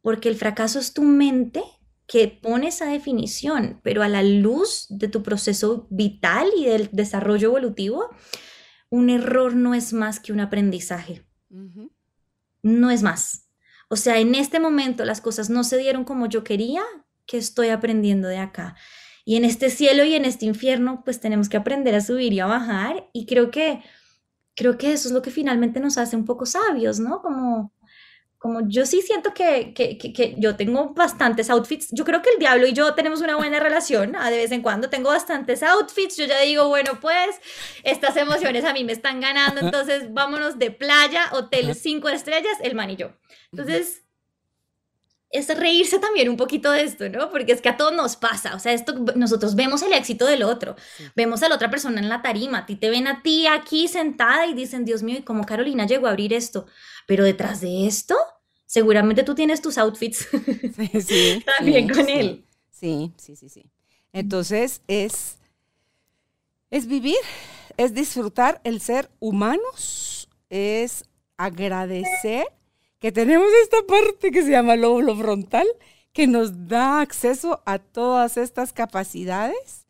Porque el fracaso es tu mente que pone esa definición, pero a la luz de tu proceso vital y del desarrollo evolutivo, un error no es más que un aprendizaje. No es más. O sea, en este momento las cosas no se dieron como yo quería, que estoy aprendiendo de acá. Y en este cielo y en este infierno, pues tenemos que aprender a subir y a bajar. Y creo que, creo que eso es lo que finalmente nos hace un poco sabios, ¿no? Como como yo sí siento que, que, que, yo tengo bastantes outfits. Yo creo que el diablo y yo tenemos una buena relación. De vez en cuando tengo bastantes outfits. Yo ya digo, bueno, pues estas emociones a mí me están ganando. Entonces vámonos de playa, hotel cinco estrellas, el man y yo. Entonces es reírse también un poquito de esto, ¿no? Porque es que a todos nos pasa, o sea, esto nosotros vemos el éxito del otro, vemos a la otra persona en la tarima, a ti te ven a ti aquí sentada y dicen, Dios mío, ¿y cómo Carolina llegó a abrir esto? Pero detrás de esto, seguramente tú tienes tus outfits *laughs* sí, *laughs* también con él. Sí, sí, sí, sí. Entonces es, es vivir, es disfrutar el ser humanos, es agradecer que tenemos esta parte que se llama lóbulo frontal, que nos da acceso a todas estas capacidades,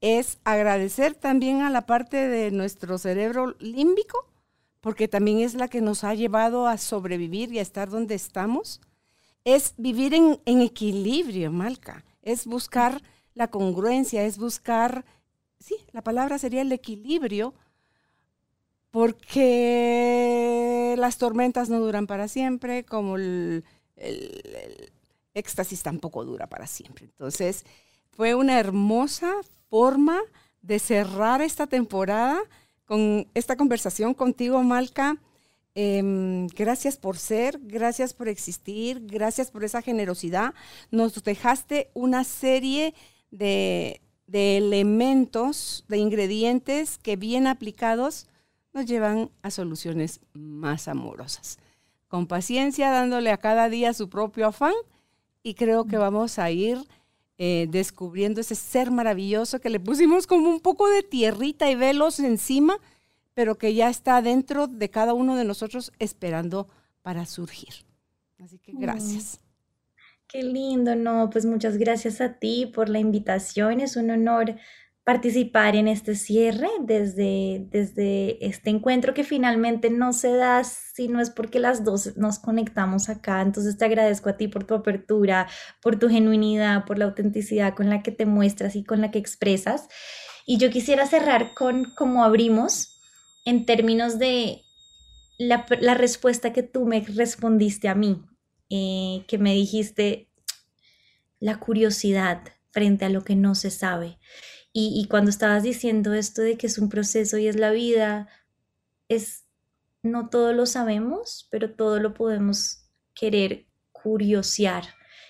es agradecer también a la parte de nuestro cerebro límbico, porque también es la que nos ha llevado a sobrevivir y a estar donde estamos, es vivir en, equilibrio, Malca, es buscar la congruencia, es buscar, sí, la palabra sería el equilibrio, porque las tormentas no duran para siempre, como el, el éxtasis tampoco dura para siempre. Entonces, fue una hermosa forma de cerrar esta temporada con esta conversación contigo, Malca. Em, gracias por ser, gracias por existir, gracias por esa generosidad. Nos dejaste una serie de, de elementos, de ingredientes que bien aplicados nos llevan a soluciones más amorosas. Con paciencia, dándole a cada día su propio afán y creo que vamos a ir eh, descubriendo ese ser maravilloso que le pusimos como un poco de tierrita y velos encima, pero que ya está dentro de cada uno de nosotros esperando para surgir. Así que gracias. Qué lindo, no, pues muchas gracias a ti por la invitación, es un honor participar en este cierre desde, desde este encuentro que finalmente no se da si no es porque las dos nos conectamos acá. Entonces te agradezco a ti por tu apertura, por tu genuinidad, por la autenticidad con la que te muestras y con la que expresas. Y yo quisiera cerrar con cómo abrimos en términos de la, respuesta que tú me respondiste a mí eh, que me dijiste la curiosidad frente a lo que no se sabe. Y, y, cuando estabas diciendo esto de que es un proceso y es la vida, es, no todo lo sabemos, pero todo lo podemos querer curiosear.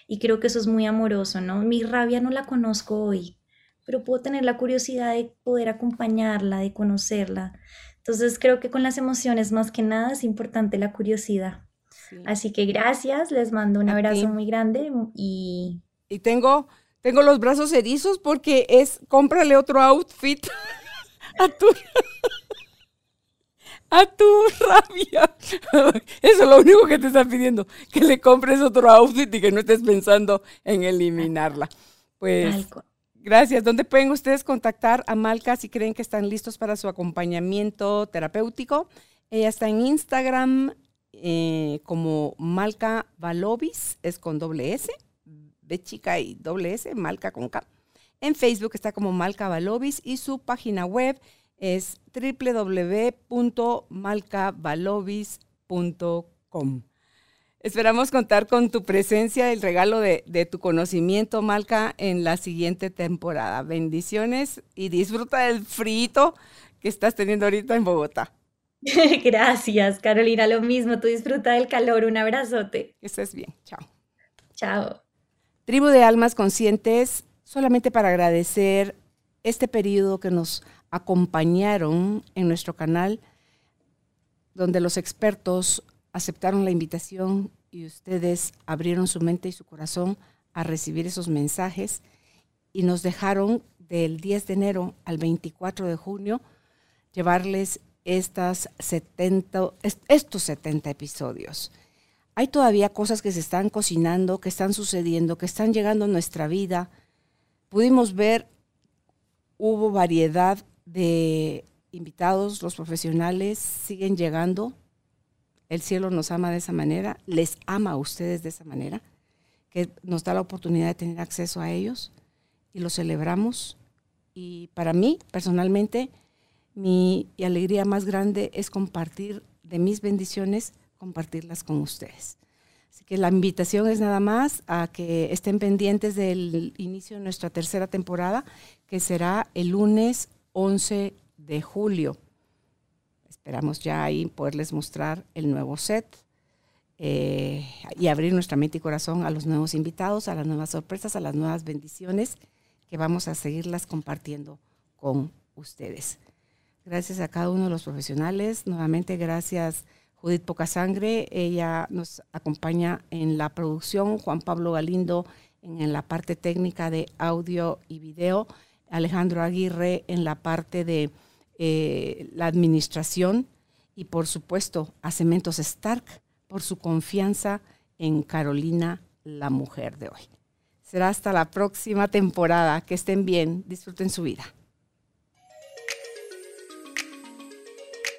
Y creo que eso es muy amoroso, ¿no? Mi rabia no la conozco hoy, pero puedo tener la curiosidad de poder acompañarla, de conocerla. Entonces creo que con las emociones más que nada es importante la curiosidad. Así que gracias, les mando un abrazo muy grande y... Y tengo, tengo los brazos erizos porque es, cómprale otro outfit *laughs* a tu, *laughs* a tu rabia. *laughs* Eso es lo único que te están pidiendo, que le compres otro outfit y que no estés pensando en eliminarla. Pues... Gracias. ¿Dónde pueden ustedes contactar a Malca si creen que están listos para su acompañamiento terapéutico? Ella está en Instagram eh, como Malca Valobis, es con doble S, B chica y doble S, Malca con K. En Facebook está como Malca Valobis y su página web es www.malcavalobis.com. Esperamos contar con tu presencia, el regalo de, tu conocimiento, Malca, en la siguiente temporada. Bendiciones y disfruta del frito que estás teniendo ahorita en Bogotá. *laughs* Gracias, Carolina. Lo mismo, tú disfruta del calor. Un abrazote. Que estés bien. Chao. Chao. Tribu de Almas Conscientes, solamente para agradecer este periodo que nos acompañaron en nuestro canal, donde los expertos aceptaron la invitación y ustedes abrieron su mente y su corazón a recibir esos mensajes y nos dejaron del 10 de enero al 24 de junio llevarles estas 70, estos 70 episodios. Hay todavía cosas que se están cocinando, que están sucediendo, que están llegando a nuestra vida. Pudimos ver, hubo variedad de invitados, los profesionales siguen llegando, el cielo nos ama de esa manera, les ama a ustedes de esa manera, que nos da la oportunidad de tener acceso a ellos y lo celebramos. Y para mí, personalmente, mi alegría más grande es compartir de mis bendiciones, compartirlas con ustedes. Así que la invitación es nada más a que estén pendientes del inicio de nuestra tercera temporada, que será el lunes 11 de julio. Esperamos ya ahí poderles mostrar el nuevo set eh, y abrir nuestra mente y corazón a los nuevos invitados, a las nuevas sorpresas, a las nuevas bendiciones que vamos a seguirlas compartiendo con ustedes. Gracias a cada uno de los profesionales. Nuevamente, gracias Judith Pocasangre. Ella nos acompaña en la producción. Juan Pablo Galindo en la parte técnica de audio y video. Alejandro Aguirre en la parte de eh, la administración y por supuesto a Cementos Stark por su confianza en Carolina, la mujer de hoy. Será hasta la próxima temporada. Que estén bien, disfruten su vida.